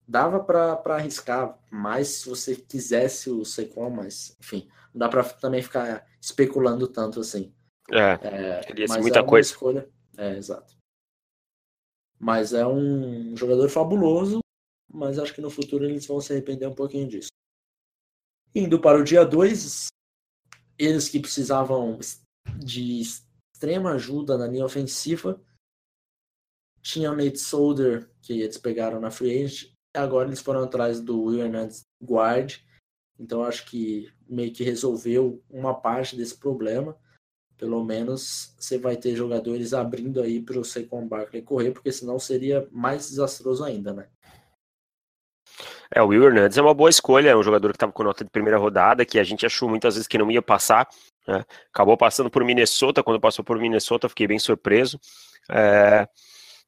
Dava para arriscar mais se você quisesse o Saquon, mas enfim. Não dá para também ficar especulando tanto assim. É, é muita é coisa. Escolha. É, exato. Mas é um jogador fabuloso, mas acho que no futuro eles vão se arrepender um pouquinho disso. Indo para o dia 2, eles que precisavam de extrema ajuda na linha ofensiva, tinham Nate Solder, que eles pegaram na free agent, e agora eles foram atrás do Will Hernandez guard, então acho que meio que resolveu uma parte desse problema pelo menos você vai ter jogadores abrindo aí para o Saquon Barkley correr, porque senão seria mais desastroso ainda, né? É, o Will Hernandez é uma boa escolha, é um jogador que estava com nota de primeira rodada, que a gente achou muitas vezes que não ia passar, né? acabou passando por Minnesota, quando passou por Minnesota fiquei bem surpreso. É...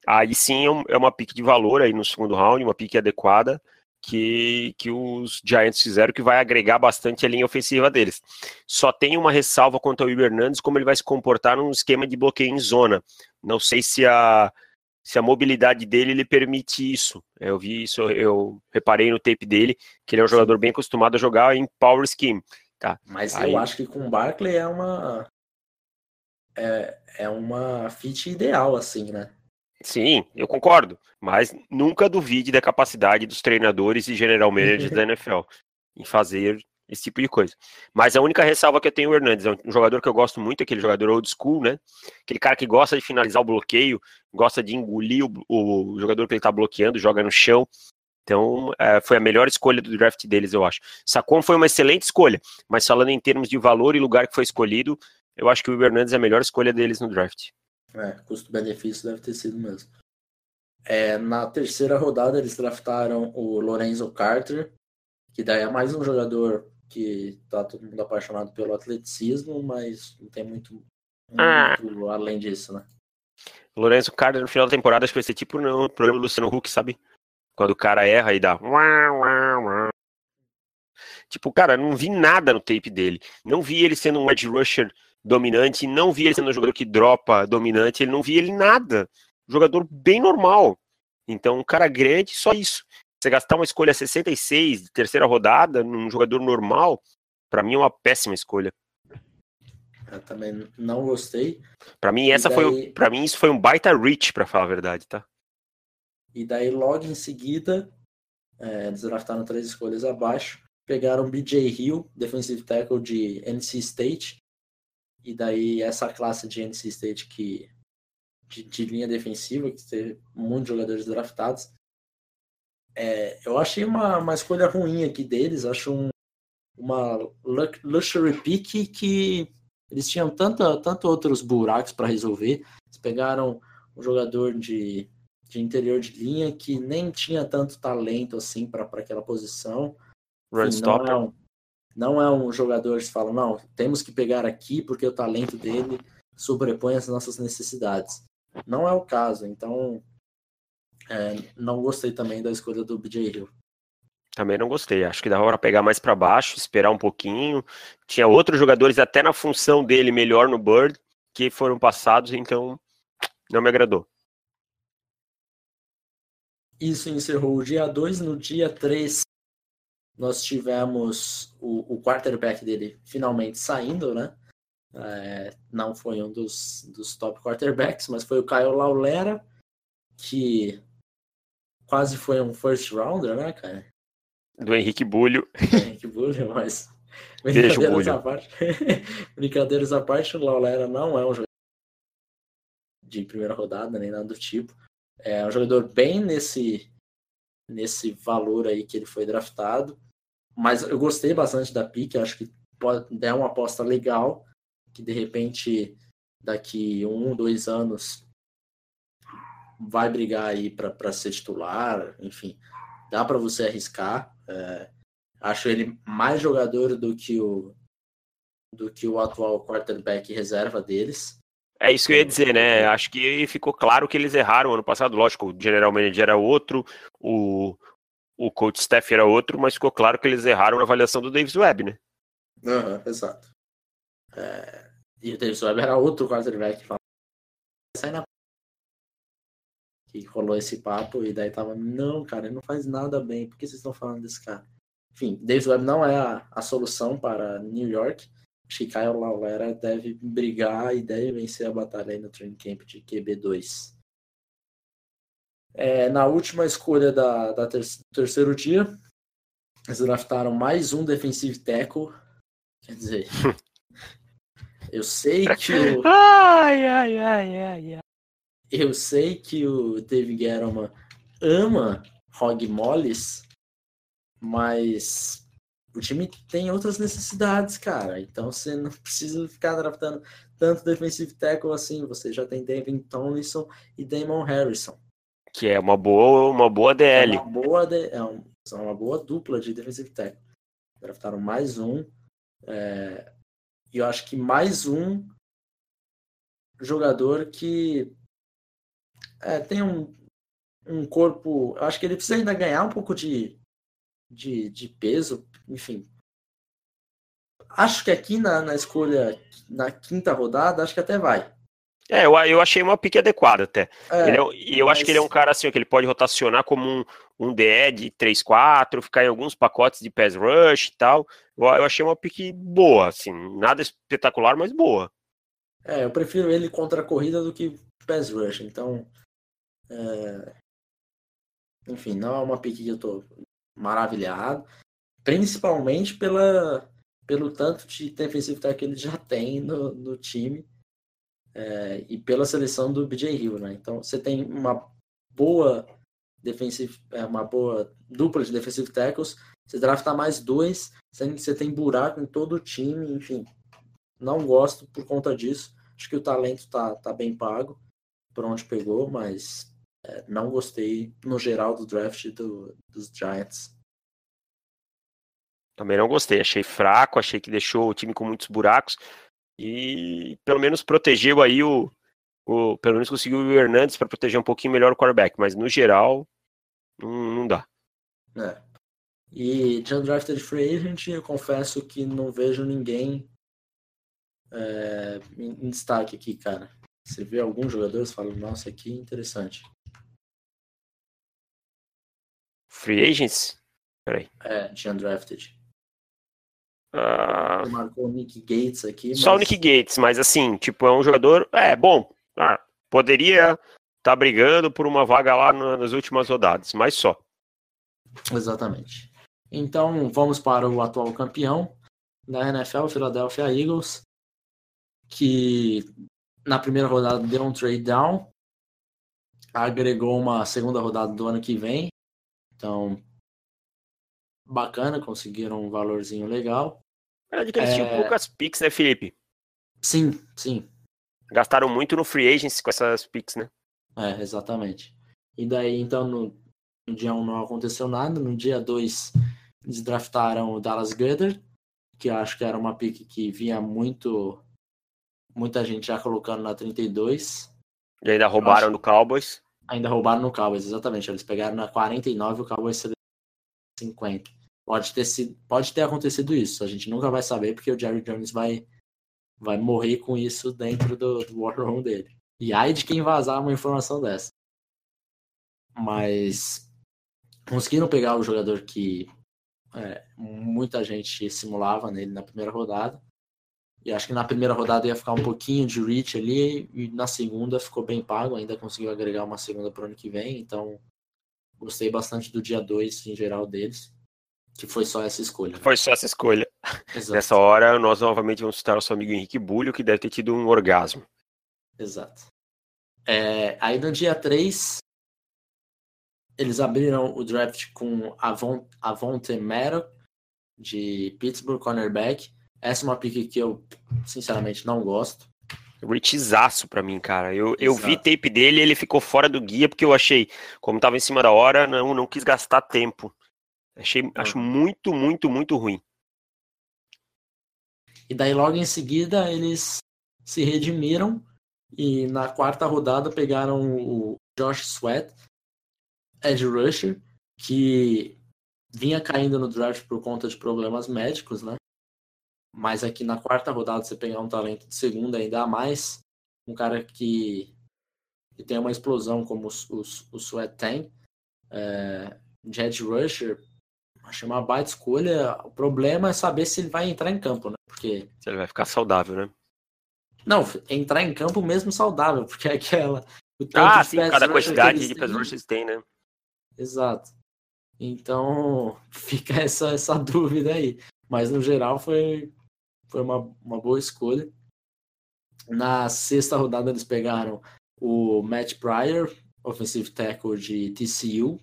Aí sim é, é uma pique de valor aí no segundo round, uma pique adequada, que, que os Giants fizeram, que vai agregar bastante a linha ofensiva deles. Só tem uma ressalva quanto ao Will Hernandes, como ele vai se comportar num esquema de bloqueio em zona. Não sei se a, se a mobilidade dele lhe permite isso. Eu vi isso, eu reparei no tape dele, que ele é um jogador bem acostumado a jogar em power scheme. Tá. Mas Aí... eu acho que com o Barkley é uma é, é uma fit ideal, assim, né? Sim, eu concordo, mas nunca duvide da capacidade dos treinadores e general managers da NFL em fazer esse tipo de coisa. Mas a única ressalva que eu tenho o Hernandes, é um jogador que eu gosto muito, aquele jogador old school, né? Aquele cara que gosta de finalizar o bloqueio, gosta de engolir o, o jogador que ele tá bloqueando, joga no chão. Então, é, foi a melhor escolha do draft deles, eu acho. Sacon foi uma excelente escolha, mas falando em termos de valor e lugar que foi escolhido, eu acho que o Hernandes é a melhor escolha deles no draft. É, custo-benefício deve ter sido mesmo. É, na terceira rodada eles draftaram o Lorenzo Carter, que daí é mais um jogador que tá todo mundo apaixonado pelo atleticismo, mas não tem muito, muito ah. além disso, né? Lorenzo Carter no final da temporada acho que vai ser tipo no programa do Luciano Huck, sabe? Quando o cara erra e dá. Tipo, cara, não vi nada no tape dele. Não vi ele sendo um edge rusher dominante, não vi ele sendo um jogador que dropa dominante, ele não vi ele nada. Jogador bem normal. Então, um cara grande, só isso. Você gastar uma escolha 66 de terceira rodada num jogador normal, para mim é uma péssima escolha. Eu também não gostei. Para mim essa daí... foi, para mim isso foi um baita reach, para falar a verdade, tá? E daí logo em seguida, é, eles draftaram três escolhas abaixo, pegaram BJ Hill, defensive tackle de NC State, e daí essa classe de NC State que de, de linha defensiva, que teve muitos jogadores draftados. É, eu achei uma, uma escolha ruim aqui deles, acho um, uma luxury pick que eles tinham tanto, tanto outros buracos para resolver. Eles pegaram um jogador de, de interior de linha que nem tinha tanto talento assim para aquela posição. É um, não é um jogador que fala, não, temos que pegar aqui porque o talento dele sobrepõe as nossas necessidades. Não é o caso, então é, não gostei também da escolha do BJ Hill. Também não gostei. Acho que dava para pegar mais para baixo, esperar um pouquinho. Tinha outros jogadores até na função dele melhor no Bird que foram passados, então não me agradou. Isso encerrou o dia 2. No dia 3, nós tivemos o, o quarterback dele finalmente saindo, né? É, não foi um dos, dos top quarterbacks, mas foi o Caio Laulera, que quase foi um first rounder, né, cara? Do Henrique Bulho. Do Henrique Bulho, mas. Brincadeiras à parte. Brincadeiras à parte, o Laulera não é um jogador de primeira rodada, nem nada do tipo. É um jogador bem nesse nesse valor aí que ele foi draftado. Mas eu gostei bastante da pick, acho que pode é uma aposta legal, que de repente daqui um, dois anos vai brigar aí para ser titular, enfim, dá para você arriscar. É, acho ele mais jogador do que o do que o atual quarterback reserva deles. É isso que eu ia dizer, né? Acho que ficou claro que eles erraram ano passado. Lógico, o general manager era outro, o, o coach staff era outro, mas ficou claro que eles erraram na avaliação do Davis Webb, né? Uhum, exato. É, e o Davis Webb era outro quarterback que na que rolou esse papo e daí tava, não, cara, ele não faz nada bem, por que vocês estão falando desse cara? Enfim, Davis Webb não é a, a solução para New York. Acho que Kyle Laulera deve brigar e deve vencer a batalha aí no training camp de QB2. É, na última escolha da, da ter terceiro dia, eles draftaram mais um defensive tackle. Quer dizer, eu sei que o. Ai, ai, ai, ai, ai. Eu sei que o David Guerrero ama Hog Moles, mas o time tem outras necessidades, cara. Então você não precisa ficar draftando tanto defensive tackle assim. Você já tem Devin Tomlinson e Damon Harrison. Que é uma boa, uma boa DL. É uma boa, de, é um, são uma boa dupla de defensive tackle. Draftaram mais um. É, e eu acho que mais um jogador que é, tem um, um corpo. Eu acho que ele precisa ainda ganhar um pouco de, de, de peso, enfim. Acho que aqui na, na escolha, na quinta rodada, acho que até vai. É, eu, eu achei uma pique adequada até. É, é, e eu mas... acho que ele é um cara assim, que ele pode rotacionar como um, um DE de 3-4, ficar em alguns pacotes de pass rush e tal. Eu, eu achei uma pique boa, assim, nada espetacular, mas boa. É, eu prefiro ele contra a corrida do que pass rush, então. É... Enfim, não é uma pique que eu tô maravilhado, principalmente pela, pelo tanto de defensive que ele já tem no, no time é, e pela seleção do BJ Hill, né? Então você tem uma boa defensive, é, uma boa dupla de defensive tackles, você drafta mais dois, sendo que você tem buraco em todo o time, enfim. Não gosto por conta disso. Acho que o talento tá, tá bem pago por onde pegou, mas não gostei no geral do draft do, dos Giants. Também não gostei, achei fraco, achei que deixou o time com muitos buracos e pelo menos protegeu aí o, o pelo menos conseguiu o Hernandes para proteger um pouquinho melhor o quarterback, mas no geral não, não dá. É. E de undrafted free agent, eu confesso que não vejo ninguém é, em destaque aqui, cara. Você vê alguns jogadores falando, nossa, aqui é interessante. Free agents? Peraí. É, de undrafted. Uh... Marcou o Nick Gates aqui. Só o Nick Gates, mas assim, tipo, é um jogador. É, bom. Ah, poderia estar tá brigando por uma vaga lá nas últimas rodadas, mas só. Exatamente. Então, vamos para o atual campeão da NFL, Philadelphia Eagles, que na primeira rodada deu um trade down, agregou uma segunda rodada do ano que vem. Então, bacana, conseguiram um valorzinho legal. É de que eles é... tinham poucas picks, né, Felipe? Sim, sim. Gastaram muito no free agency com essas picks, né? É, exatamente. E daí, então, no, no dia 1 não aconteceu nada. No dia 2, eles draftaram o Dallas Goddard, que eu acho que era uma pick que vinha muito. Muita gente já colocando na 32. E ainda roubaram no Cowboys. Ainda roubaram no Cowboys, exatamente. Eles pegaram na 49 o Cowboys 50. Pode ter, sido, pode ter acontecido isso. A gente nunca vai saber porque o Jerry Jones vai, vai morrer com isso dentro do, do War Room dele. E ai de quem vazar uma informação dessa. Mas conseguiram pegar o jogador que é, muita gente simulava nele na primeira rodada. E acho que na primeira rodada ia ficar um pouquinho de reach ali, e na segunda ficou bem pago, ainda conseguiu agregar uma segunda para o ano que vem, então gostei bastante do dia 2 em geral deles. Que foi só essa escolha. Foi só essa escolha. Exato. Nessa hora, nós novamente vamos citar o nosso amigo Henrique Bulho, que deve ter tido um orgasmo. Exato. É, aí no dia 3, eles abriram o draft com Avon, Avonte Mero, de Pittsburgh, cornerback. Essa é uma pick que eu, sinceramente, não gosto. Richizaço pra mim, cara. Eu, eu vi tape dele ele ficou fora do guia porque eu achei, como tava em cima da hora, não, não quis gastar tempo. Achei. Acho muito, muito, muito ruim. E daí logo em seguida eles se redimiram e na quarta rodada pegaram o Josh Sweat, edge rusher, que vinha caindo no draft por conta de problemas médicos, né? Mas aqui na quarta rodada você pegar um talento de segunda ainda mais, um cara que, que tem uma explosão como o, o, o Sweat tem, é, edge rusher, achei uma baita escolha. O problema é saber se ele vai entrar em campo, né? Porque... Se ele vai ficar saudável, né? Não, entrar em campo mesmo saudável, porque é aquela. ah, sim, cada quantidade de pass rushes tem, né? Exato. Então fica essa, essa dúvida aí. Mas no geral foi, foi uma, uma boa escolha. Na sexta rodada eles pegaram o Matt Pryor, offensive tackle de TCU.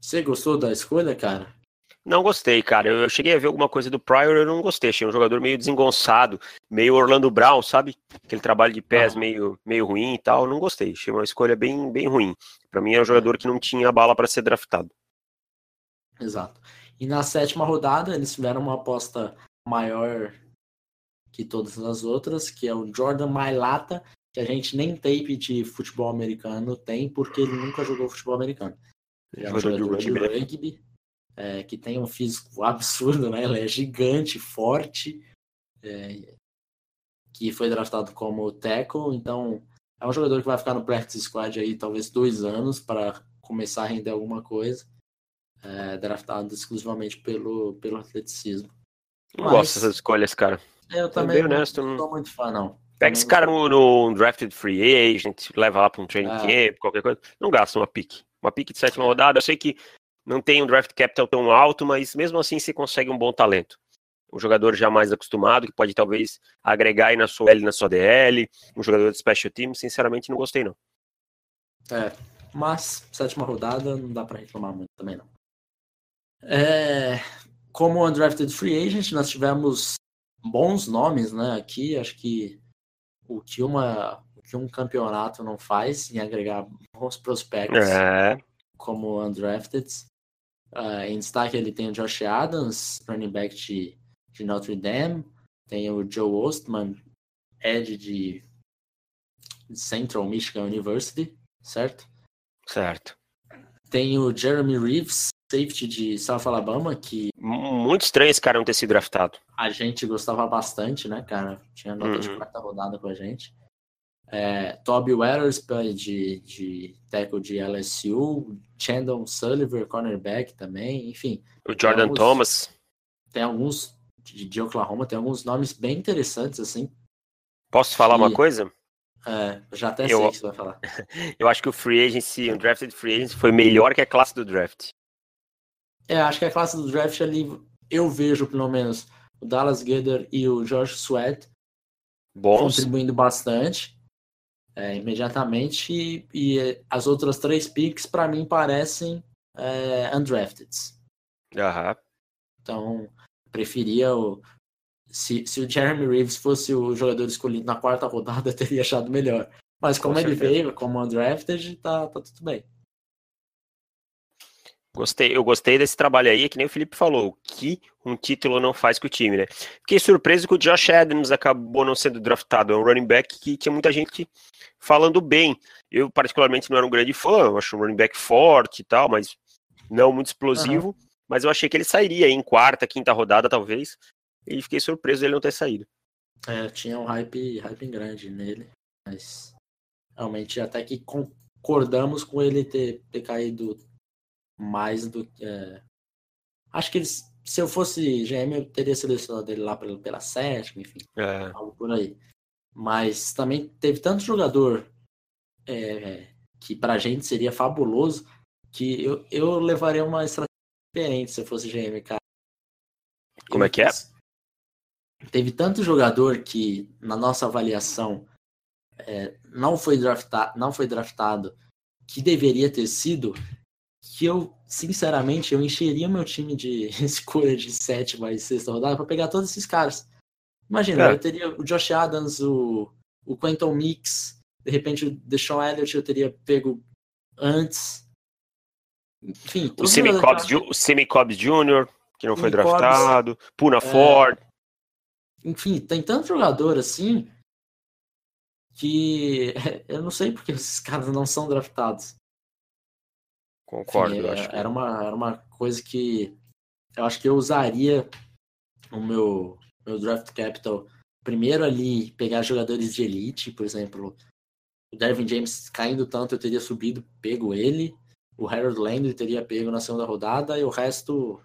Você gostou da escolha, cara? Não gostei, cara. Eu cheguei a ver alguma coisa do Pryor, eu não gostei. Achei um jogador meio desengonçado, meio Orlando Brown, sabe? Aquele trabalho de pés ah. meio, meio ruim e tal. Não gostei. Achei uma escolha bem, bem ruim. Para mim, é um jogador que não tinha bala para ser draftado. Exato. E na sétima rodada, eles tiveram uma aposta maior que todas as outras, que é o Jordan Mailata, que a gente nem tape de futebol americano tem, porque ele nunca jogou futebol americano. Ele é um jogador de rugby é, que tem um físico absurdo, né? Ele é gigante, forte, é, que foi draftado como tackle, então é um jogador que vai ficar no practice squad aí talvez dois anos para começar a render alguma coisa. É, draftado exclusivamente pelo, pelo atleticismo. Não Mas, gosto dessas escolhas, cara. Eu também não, honesto, não sou muito fã, não. Pega esse cara no, no, drafted free agent, leva lá para um training é. camp, qualquer coisa. Não gasta uma pick. Uma pick de sétima rodada. Eu sei que não tem um draft capital tão alto, mas mesmo assim você consegue um bom talento. Um jogador já mais acostumado, que pode talvez agregar aí na sua L na sua DL, um jogador de special team, sinceramente não gostei não. É, mas sétima rodada não dá para reclamar muito também não. É, como undrafted free agent, nós tivemos bons nomes, né? Aqui, acho que o que uma o que um campeonato não faz em agregar bons prospectos é. como undrafted. Uh, em destaque ele tem o Josh Adams, running back de, de Notre Dame, tem o Joe Ostman, Ed de Central Michigan University, certo? Certo. Tem o Jeremy Reeves, safety de South Alabama, que. Muito estranho esse cara não ter sido draftado. A gente gostava bastante, né, cara? Tinha nota uhum. de quarta rodada com a gente. É, Toby Weatherspoon de, de tackle de LSU, Chandon Sullivan, cornerback também, enfim. O Jordan alguns, Thomas. Tem alguns de, de, Oklahoma, tem alguns nomes bem interessantes, assim. Posso falar que, uma coisa? É, já até eu, sei o que você vai falar. eu acho que o free agency, o drafted free agency foi melhor que a classe do draft. É, acho que a classe do draft ali, eu vejo pelo menos o Dallas Gator e o George Sweat Bons. contribuindo bastante é, imediatamente e, e, as outras três picks para mim parecem é, undrafted. Uhum. Então, preferia o. Se, se o Jeremy Reeves fosse o jogador escolhido na quarta rodada, eu teria achado melhor. Mas como Com ele veio como undrafted, tá, tá tudo bem. Gostei, eu gostei desse trabalho aí, que nem o Felipe falou, o que um título não faz com o time, né? Fiquei surpreso que o Josh Adams acabou não sendo draftado, é um running back que tinha muita gente falando bem. Eu, particularmente, não era um grande fã, eu acho um running back forte e tal, mas não muito explosivo. Uhum. Mas eu achei que ele sairia em quarta, quinta rodada, talvez, e fiquei surpreso ele não ter saído. É, tinha um hype, hype grande nele, mas realmente até que concordamos com ele ter, ter caído mais do que. É... Acho que eles, se eu fosse GM, eu teria selecionado ele lá pela, pela sétima, enfim, é. algo por aí. Mas também teve tanto jogador é, que pra gente seria fabuloso que eu, eu levaria uma estratégia diferente se eu fosse GM, cara. Como é que é? Teve tanto jogador que, na nossa avaliação, é, não, foi draftado, não foi draftado que deveria ter sido, que eu, sinceramente, eu encheria meu time de escolha de sétima e sexta rodada para pegar todos esses caras. Imagina, é. eu teria o Josh Adams, o, o Quentin Mix, de repente o Deshaun Elliott eu teria pego antes. Enfim, o Semi Cobbs, o Semi Cobbs Jr., que não foi draftado, Puna é... Ford. Enfim, tem tanto jogador assim que eu não sei porque esses caras não são draftados. Concordo, Enfim, eu acho. Era, uma, era uma coisa que eu acho que eu usaria o meu, meu draft capital primeiro ali, pegar jogadores de elite, por exemplo, o Dervin James caindo tanto, eu teria subido, pego ele. O Harold Landry teria pego na segunda rodada e o resto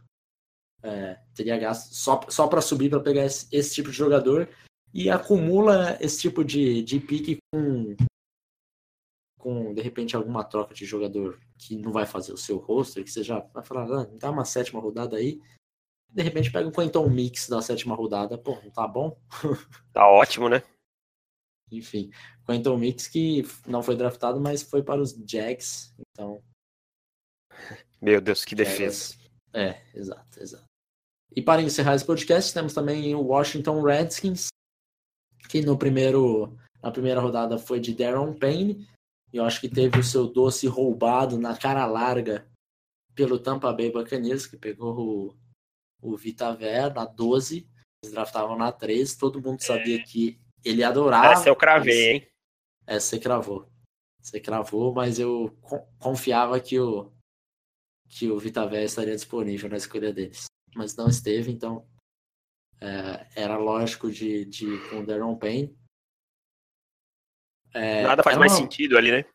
é, teria gasto só, só para subir para pegar esse, esse, tipo de jogador e acumula esse tipo de, de pique com, com, de repente, alguma troca de jogador que não vai fazer o seu roster, que você já vai falar, ah, dá uma sétima rodada aí. De repente pega um Quentin Mix da sétima rodada, pô, não tá bom? Tá ótimo, né? Enfim, Quentin Mix que não foi draftado, mas foi para os Jags, então. Meu Deus, que defesa. É, exato, exato. E para encerrar esse podcast, temos também o Washington Redskins, que no primeiro, na primeira rodada foi de Darren Payne, eu acho que teve o seu doce roubado na cara larga pelo Tampa Bay Buccaneers, que pegou o, o Vita Ver na 12, eles draftavam na 13, todo mundo sabia é. que ele adorava. Essa eu cravei, hein? Essa você cravou. Você cravou, mas eu confiava que o, que o Vita Ver estaria disponível na escolha deles mas não esteve, então é, era lógico de, de ir com o Darren Payne. É, Nada faz mais sentido ali, né?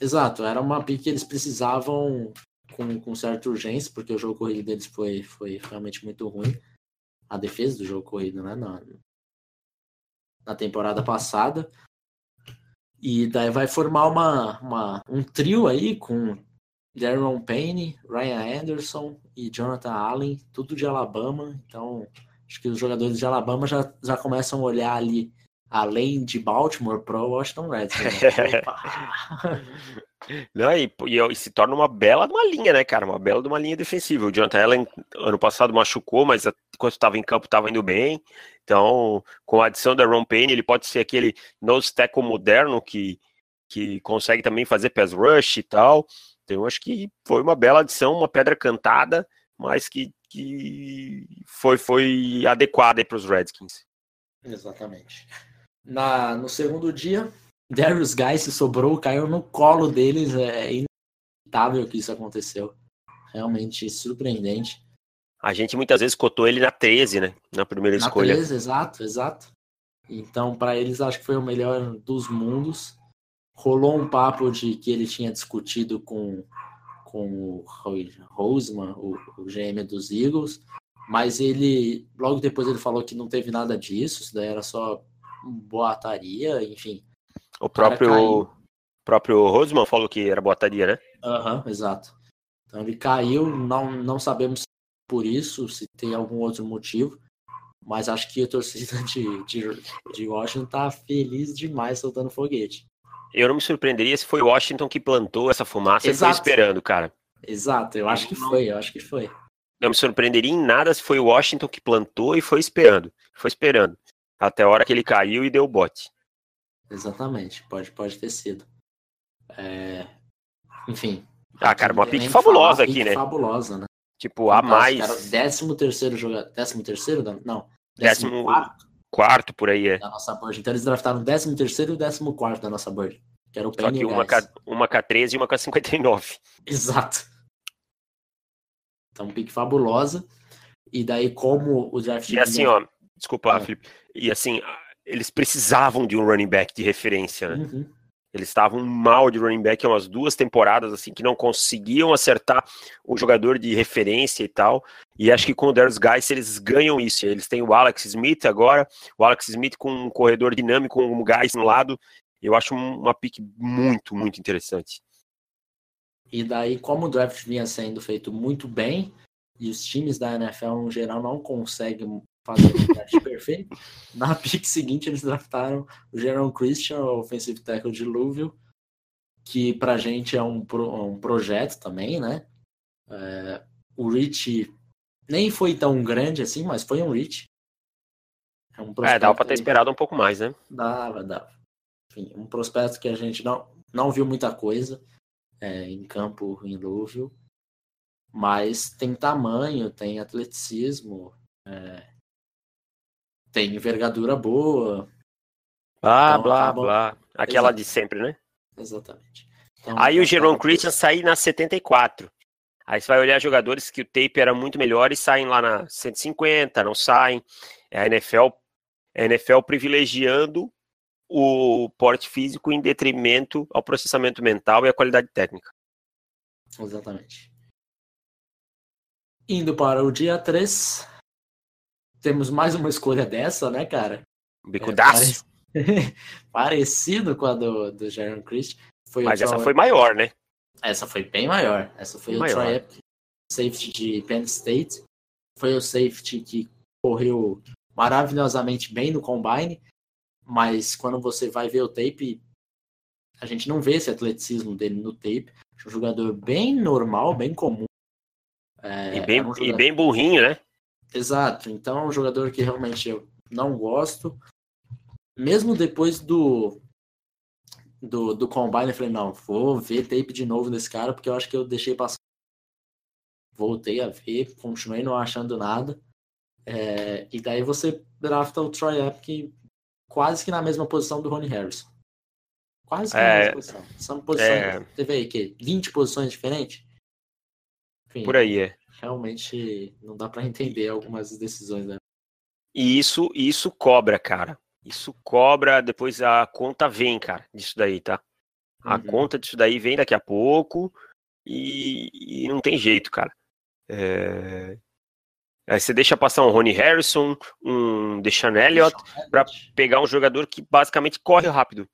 Exato, era uma pick que eles precisavam com, com certa urgência, porque o jogo corrido deles foi, foi realmente muito ruim. A defesa do jogo corrido, né? Na, na temporada passada. E daí vai formar uma, uma, um trio aí com Darren Payne, Ryan Anderson e Jonathan Allen, tudo de Alabama. Então, acho que os jogadores de Alabama já, já começam a olhar ali, além de Baltimore, para o Washington Redskins. Não, e, e, e, se torna uma bela de uma linha, né, cara? Uma bela de uma linha defensiva. O Jonathan Allen, ano passado, machucou, mas quando estava em campo, estava indo bem. Então, com a adição da Ron Payne, ele pode ser aquele nose tackle moderno que, que consegue também fazer pass rush e tal. Então, eu acho que foi uma bela adição, uma pedra cantada, mas que, que foi, foi adequada para os Redskins. Exatamente. Na, no segundo dia, Darius Guy se sobrou, caiu no colo deles. É inevitável que isso aconteceu. Realmente surpreendente. A gente muitas vezes cotou ele na 13, né? Na primeira na escolha. 13, exato, exato. Então, para eles, acho que foi o melhor dos mundos rolou um papo de que ele tinha discutido com, com o Roseman, o, o GM dos Eagles, mas ele logo depois ele falou que não teve nada disso, isso daí era só boataria, enfim. O próprio próprio Roseman falou que era boataria, né? Aham, uhum, exato. Então ele caiu, não, não sabemos por isso, se tem algum outro motivo, mas acho que a torcida de, de, de Washington tá feliz demais soltando foguete. Eu não me surpreenderia se foi Washington que plantou essa fumaça Exato. e foi esperando, cara. Exato, eu acho que foi, eu acho que foi. Não me surpreenderia em nada se foi Washington que plantou e foi esperando. Foi esperando. Até a hora que ele caiu e deu o bote. Exatamente, pode, pode ter sido. É... Enfim. Ah, cara, uma pique fabulosa aqui, né? Fabulosa, né? Tipo, a mais. Cara, décimo terceiro jogador. Décimo terceiro? Não. Décimo, décimo quarto quarto por aí, é. Da nossa board. Então eles draftaram o 13 terceiro e o 14 quarto da nossa board. Que era o Só que uma K, uma K13 e uma K59. Exato. Então, pique fabulosa. E daí, como o draft... E assim, ó, desculpa, ah. Felipe. E assim, eles precisavam de um running back de referência, né? Uhum. Eles estavam mal de running back há umas duas temporadas, assim, que não conseguiam acertar o jogador de referência e tal. E acho que com o Darius Guys eles ganham isso. Eles têm o Alex Smith agora, o Alex Smith com um corredor dinâmico, um Guys no lado. Eu acho uma pick muito, muito interessante. E daí, como o draft vinha sendo feito muito bem, e os times da NFL, no geral, não conseguem fazer um draft perfeito. Na pick seguinte, eles draftaram o Jerome Christian, o offensive tackle de Louisville, que pra gente é um, pro, um projeto também, né? É, o reach nem foi tão grande assim, mas foi um reach. É, um é dava para ter esperado um pouco mais, né? Dava, dava. Enfim, um prospecto que a gente não, não viu muita coisa é, em campo em Louisville, mas tem tamanho, tem atleticismo, é, tem envergadura boa. Blá, então, blá, acabam... blá. Aquela Exato. de sempre, né? Exatamente. Então, Aí o Jerome Christian sair na 74. Aí você vai olhar jogadores que o tape era muito melhor e saem lá na 150, não saem. É a NFL, a NFL privilegiando o porte físico em detrimento ao processamento mental e à qualidade técnica. Exatamente. Indo para o dia 3, temos mais uma escolha dessa, né, cara? Bicudaço. É, pare... Parecido com a do, do Jaron Christ. Foi Mas essa Troy... foi maior, né? Essa foi bem maior. Essa foi bem o maior. Troy Epic, safety de Penn State. Foi o safety que correu maravilhosamente bem no combine, mas quando você vai ver o tape, a gente não vê esse atleticismo dele no tape. É um jogador bem normal, bem comum. É, e, bem, um jogador... e bem burrinho, né? Exato. Então é um jogador que realmente eu não gosto. Mesmo depois do, do, do combine, eu falei, não, vou ver tape de novo desse cara, porque eu acho que eu deixei passar. Voltei a ver, continuei não achando nada. É, e daí você drafta o Troy Epic quase que na mesma posição do Ronnie Harrison. Quase que é, na mesma posição. São posições, é... teve aí que 20 posições diferentes? Enfim, Por aí, é. Realmente não dá para entender algumas decisões, né? E isso, isso cobra, cara. Isso cobra, depois a conta vem, cara, disso daí, tá? A uhum. conta disso daí vem daqui a pouco e, e não tem jeito, cara. É... Aí você deixa passar um Ronnie Harrison, um Deshaun Elliott, para pegar um jogador que basicamente corre rápido.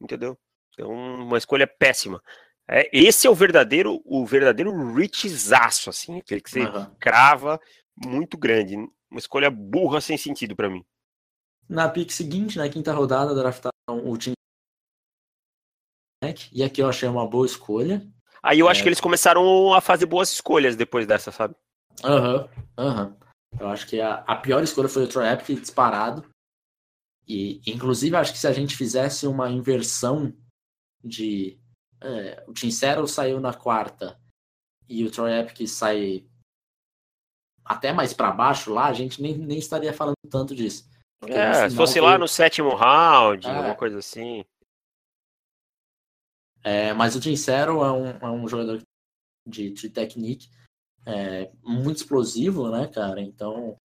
Entendeu? É uma escolha péssima. É, esse é o verdadeiro, o verdadeiro richzaço, assim, aquele que você uhum. crava muito grande. Uma escolha burra sem sentido para mim. Na pick seguinte, na quinta rodada, draftaram o time. E aqui eu achei uma boa escolha. Aí eu é... acho que eles começaram a fazer boas escolhas depois dessa, sabe? Aham, uhum, aham. Uhum. Eu acho que a, a pior escolha foi o Troy Epic disparado. E, inclusive, acho que se a gente fizesse uma inversão de. É, o Tim Settle saiu na quarta e o Troy Epic sai até mais para baixo lá, a gente nem, nem estaria falando tanto disso. É, se fosse lá no sétimo round, é. alguma coisa assim. É, mas o Tim Settle é um, é um jogador de, de technique é, muito explosivo, né, cara? Então,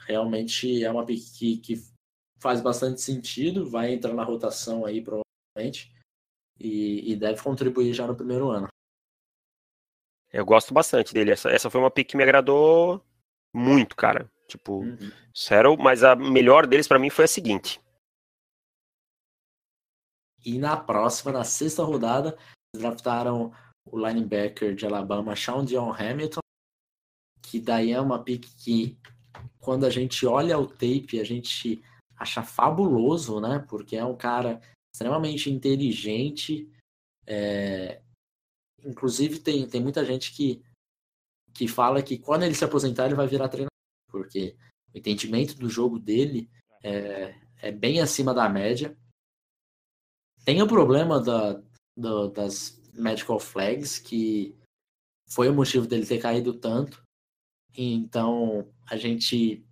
realmente é uma pick que, que faz bastante sentido, vai entrar na rotação aí, provavelmente, e, e deve contribuir já no primeiro ano. Eu gosto bastante dele. Essa, essa foi uma pick que me agradou muito, cara. Tipo, uhum. sério, mas a melhor deles para mim foi a seguinte. E na próxima, na sexta rodada, draftaram o linebacker de Alabama, Sean Dion Hamilton, que daí é uma pick que quando a gente olha o tape, a gente acha fabuloso, né? Porque é um cara extremamente inteligente. É... Inclusive tem, tem muita gente que, que fala que quando ele se aposentar ele vai virar treinador, porque o entendimento do jogo dele é, é bem acima da média. Tem o problema da, da, das medical flags, que foi o motivo dele ter caído tanto. Então, a gente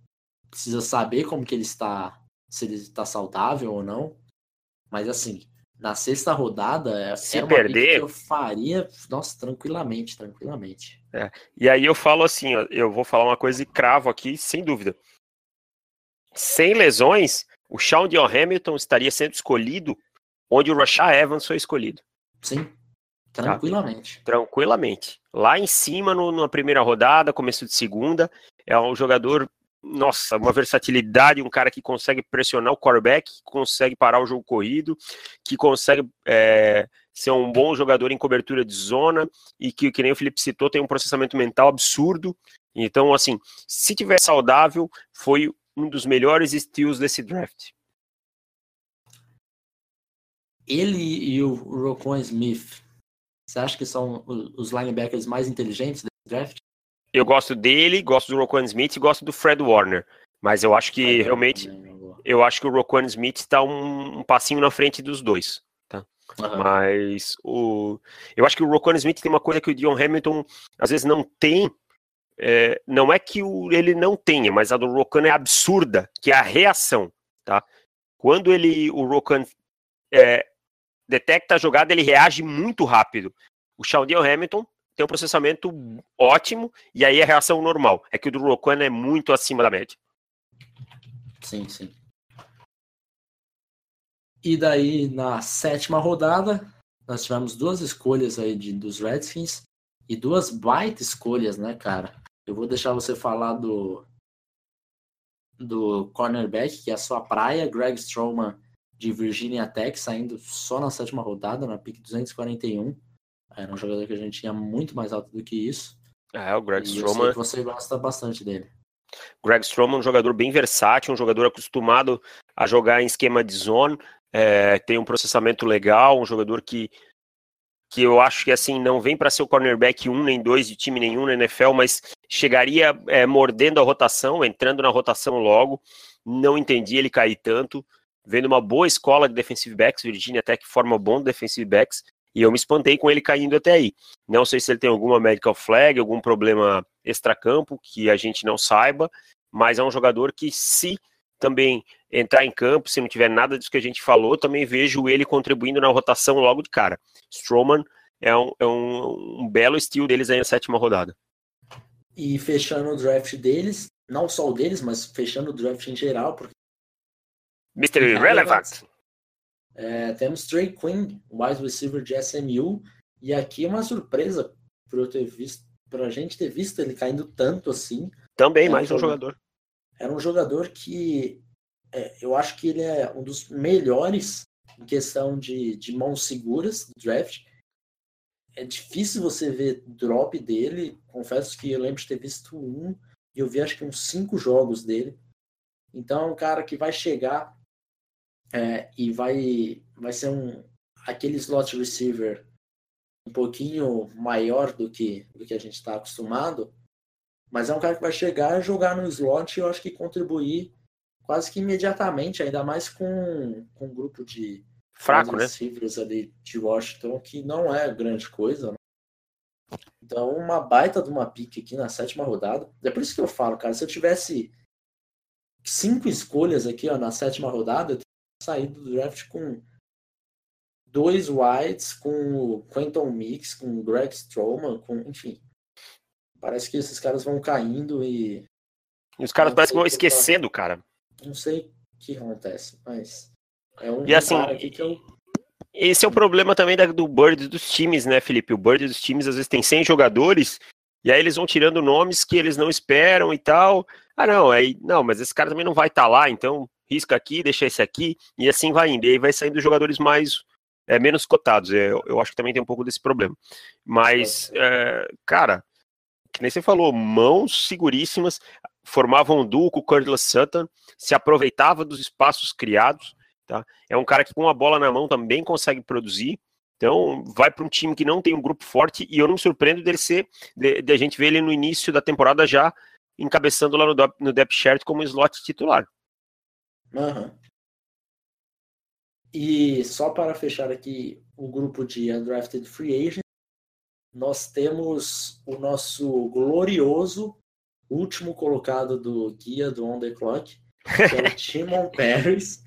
precisa saber como que ele está, se ele está saudável ou não. Mas assim, na sexta rodada, é, se perder, eu faria, nossa, tranquilamente, tranquilamente. É. E aí eu falo assim, ó, eu vou falar uma coisa e cravo aqui, sem dúvida. Sem lesões, o Sean Dion Hamilton estaria sendo escolhido onde o Rashad Evans foi escolhido. Sim. Tranquilamente. Tá? Tranquilamente. Lá em cima, no, na primeira rodada, começo de segunda, é um jogador, nossa, uma versatilidade, um cara que consegue pressionar o quarterback, que consegue parar o jogo corrido, que consegue é, ser um bom jogador em cobertura de zona e que, que nem o Felipe citou, tem um processamento mental absurdo. Então, assim, se tiver saudável, foi um dos melhores estilos desse draft. Ele e o Rocon Smith Você acha que são os linebackers mais inteligentes desse draft? Eu gosto dele, gosto do Roquan Smith e gosto do Fred Warner. Mas eu acho que realmente. Eu acho que o Roquan Smith está um, um, passinho na frente dos dois. Tá? Uhum. Mas o. Eu acho que o Roquan Smith tem uma coisa que o Dion Hamilton às vezes não tem. É, não é que o, ele não tenha, mas a do Roquan é absurda, que é a reação. Tá? Quando ele, o Roquan é, detecta a jogada, ele reage muito rápido. O Sean Dion Hamilton tem um processamento ótimo e aí a reação normal. É que o do Roquan é muito acima da média. Sim, sim. E daí, na sétima rodada, nós tivemos duas escolhas aí de, dos Redskins e duas baita escolhas, né, cara? Eu vou deixar você falar do do cornerback, que é a sua praia, Greg Stroman de Virginia Tech, saindo só na sétima rodada, na pick 241. Era um jogador que a gente tinha muito mais alto do que isso. É, o Greg Stroman. você gosta bastante dele. Greg Stroman é um jogador bem versátil, um jogador acostumado a jogar em esquema de zone, é, tem um processamento legal, um jogador que, que eu acho que assim não vem para ser o cornerback 1 nem 2 de time nenhum na NFL, mas chegaria é, mordendo a rotação, entrando na rotação logo. Não entendi ele cair tanto. Vendo uma boa escola de defensive backs, Virginia Tech forma bom defensive backs, e eu me espantei com ele caindo até aí. Não sei se ele tem alguma medical flag, algum problema extracampo que a gente não saiba, mas é um jogador que se também entrar em campo, se não tiver nada disso que a gente falou, também vejo ele contribuindo na rotação logo de cara. Strowman é um, é um, um belo estilo deles aí na sétima rodada. E fechando o draft deles, não só o deles, mas fechando o draft em geral, porque. Mr. Irrelevant. É, temos Trey Quinn, wide receiver de SMU, e aqui uma surpresa para eu ter visto, para a gente ter visto ele caindo tanto assim. Também mais um jogador era um jogador que é, eu acho que ele é um dos melhores em questão de, de mãos seguras do draft. É difícil você ver drop dele. Confesso que eu lembro de ter visto um e eu vi acho que uns cinco jogos dele. Então é um cara que vai chegar é, e vai, vai ser um aquele slot receiver um pouquinho maior do que, do que a gente está acostumado, mas é um cara que vai chegar, jogar no slot e eu acho que contribuir quase que imediatamente, ainda mais com, com um grupo de fraco, né? ali de Washington, que não é grande coisa. Né? Então, uma baita de uma pique aqui na sétima rodada. É por isso que eu falo, cara, se eu tivesse cinco escolhas aqui ó, na sétima rodada, eu saído do draft com dois Whites, com o Quentin Mix, com o Greg Stroman, com, enfim, Parece que esses caras vão caindo e. E os caras parecem que vão esquecendo, cara. Não sei o que acontece, mas. É um e assim, que eu... esse é o problema também da, do Bird dos times, né, Felipe? O Bird dos times às vezes tem 100 jogadores e aí eles vão tirando nomes que eles não esperam e tal. Ah, não, aí, não, mas esse cara também não vai estar tá lá, então risca aqui, deixa esse aqui, e assim vai indo. E aí vai saindo jogadores mais é, menos cotados. É, eu, eu acho que também tem um pouco desse problema. Mas, é, cara, que nem você falou, mãos seguríssimas, formavam um duo com o Curtis Sutton, se aproveitava dos espaços criados, tá? É um cara que com a bola na mão também consegue produzir, então vai para um time que não tem um grupo forte e eu não me surpreendo dele ser, de, de a gente ver ele no início da temporada já encabeçando lá no, no depth chart como slot titular. Uhum. E só para fechar aqui o grupo de undrafted free agent, nós temos o nosso glorioso último colocado do guia do On The Clock, que é o Timon Paris,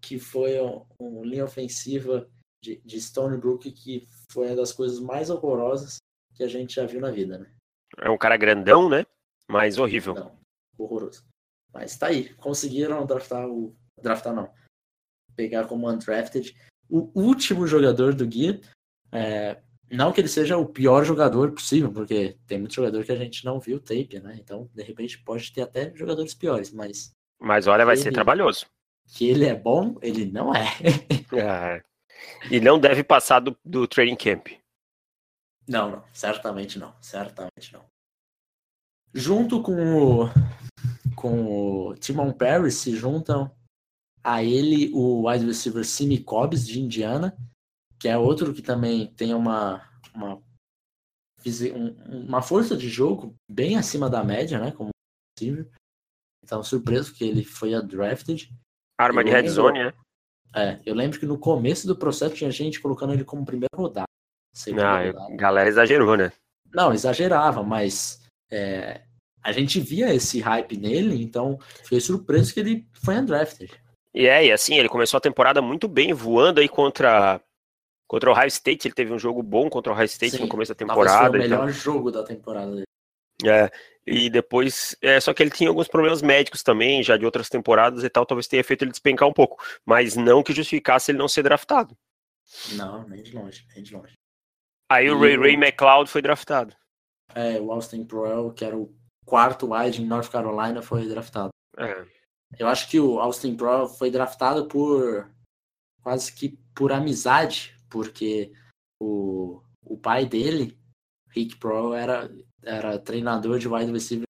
que foi um, um linha ofensiva de, de Stone Brook que foi uma das coisas mais horrorosas que a gente já viu na vida, né? É um cara grandão, né? Mas horrível. Não, horroroso. Mas tá aí, conseguiram draftar o. Draftar não. Pegar como undrafted o último jogador do guia. É, não que ele seja o pior jogador possível, porque tem muito jogador que a gente não viu tape, né? Então, de repente, pode ter até jogadores piores, mas. Mas olha, vai ele, ser trabalhoso. Que ele é bom, ele não é. é. E não deve passar do, do training camp. Não, não, certamente não. Certamente não. Junto com o, com o Timon Perry se juntam a ele o wide receiver Simi Cobbs, de Indiana, que é outro que também tem uma, uma, uma força de jogo bem acima da média, né? Como possível. Então, surpreso que ele foi drafted. Arma de red zone, né? É, eu lembro que no começo do processo tinha gente colocando ele como primeira rodada. Não, a galera exagerou, né? Não, exagerava, mas é, a gente via esse hype nele, então fiquei surpreso que ele foi undrafted. E é, e assim, ele começou a temporada muito bem, voando aí contra, contra o Ohio State. Ele teve um jogo bom contra o Ohio State Sim, no começo da temporada. Foi o melhor jogo da temporada dele. É, e depois, é, só que ele tinha alguns problemas médicos também, já de outras temporadas e tal, talvez tenha feito ele despencar um pouco, mas não que justificasse ele não ser draftado. Não, nem de longe, nem de longe. Aí e o Ray o... Ray McLeod foi draftado. É, o Austin Proel, que era o quarto wide em North Carolina, foi draftado. É. Eu acho que o Austin Proel foi draftado por quase que por amizade, porque o, o pai dele, Rick Proel, era, era treinador de wide receiver.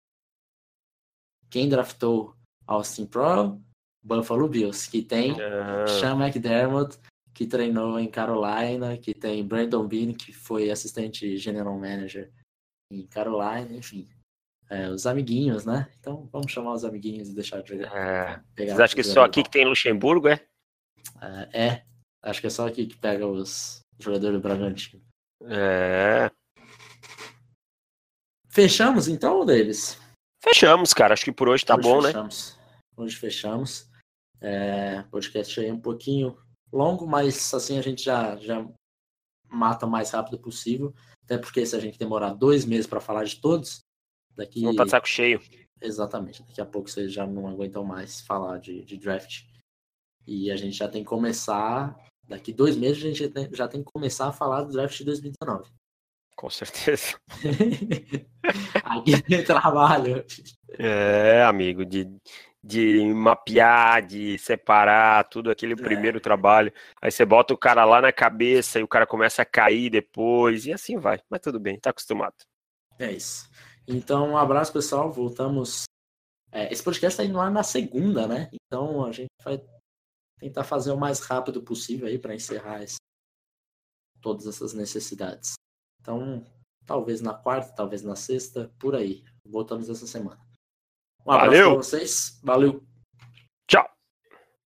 Quem draftou Austin Proel? Buffalo Bills, que tem uh... Sean McDermott, que treinou em Carolina, que tem Brandon Bean, que foi assistente general manager em Carolina, enfim. É, os amiguinhos, né? Então vamos chamar os amiguinhos e deixar de é. pegar. Vocês acham que só aqui que tem Luxemburgo, é? é? é? acho que é só aqui que pega os jogadores do Bragantino. É. Fechamos então, Davis? Fechamos, cara. Acho que por hoje tá hoje bom, né? fechamos. né? Hoje fechamos. É, podcast aí um pouquinho longo, mas assim a gente já, já mata o mais rápido possível. Até porque se a gente demorar dois meses para falar de todos, daqui. Não tá de saco cheio. Exatamente. Daqui a pouco vocês já não aguentam mais falar de, de draft. E a gente já tem que começar. Daqui dois meses a gente já tem que começar a falar do draft de 2019. Com certeza. Aqui tem trabalho. É, amigo, de de mapear, de separar tudo aquele é. primeiro trabalho. Aí você bota o cara lá na cabeça e o cara começa a cair depois, e assim vai. Mas tudo bem, tá acostumado. É isso. Então, um abraço, pessoal. Voltamos. É, esse podcast tá indo lá na segunda, né? Então a gente vai tentar fazer o mais rápido possível aí para encerrar esse... todas essas necessidades. Então, talvez na quarta, talvez na sexta, por aí. Voltamos essa semana. Um abraço pra vocês. Valeu.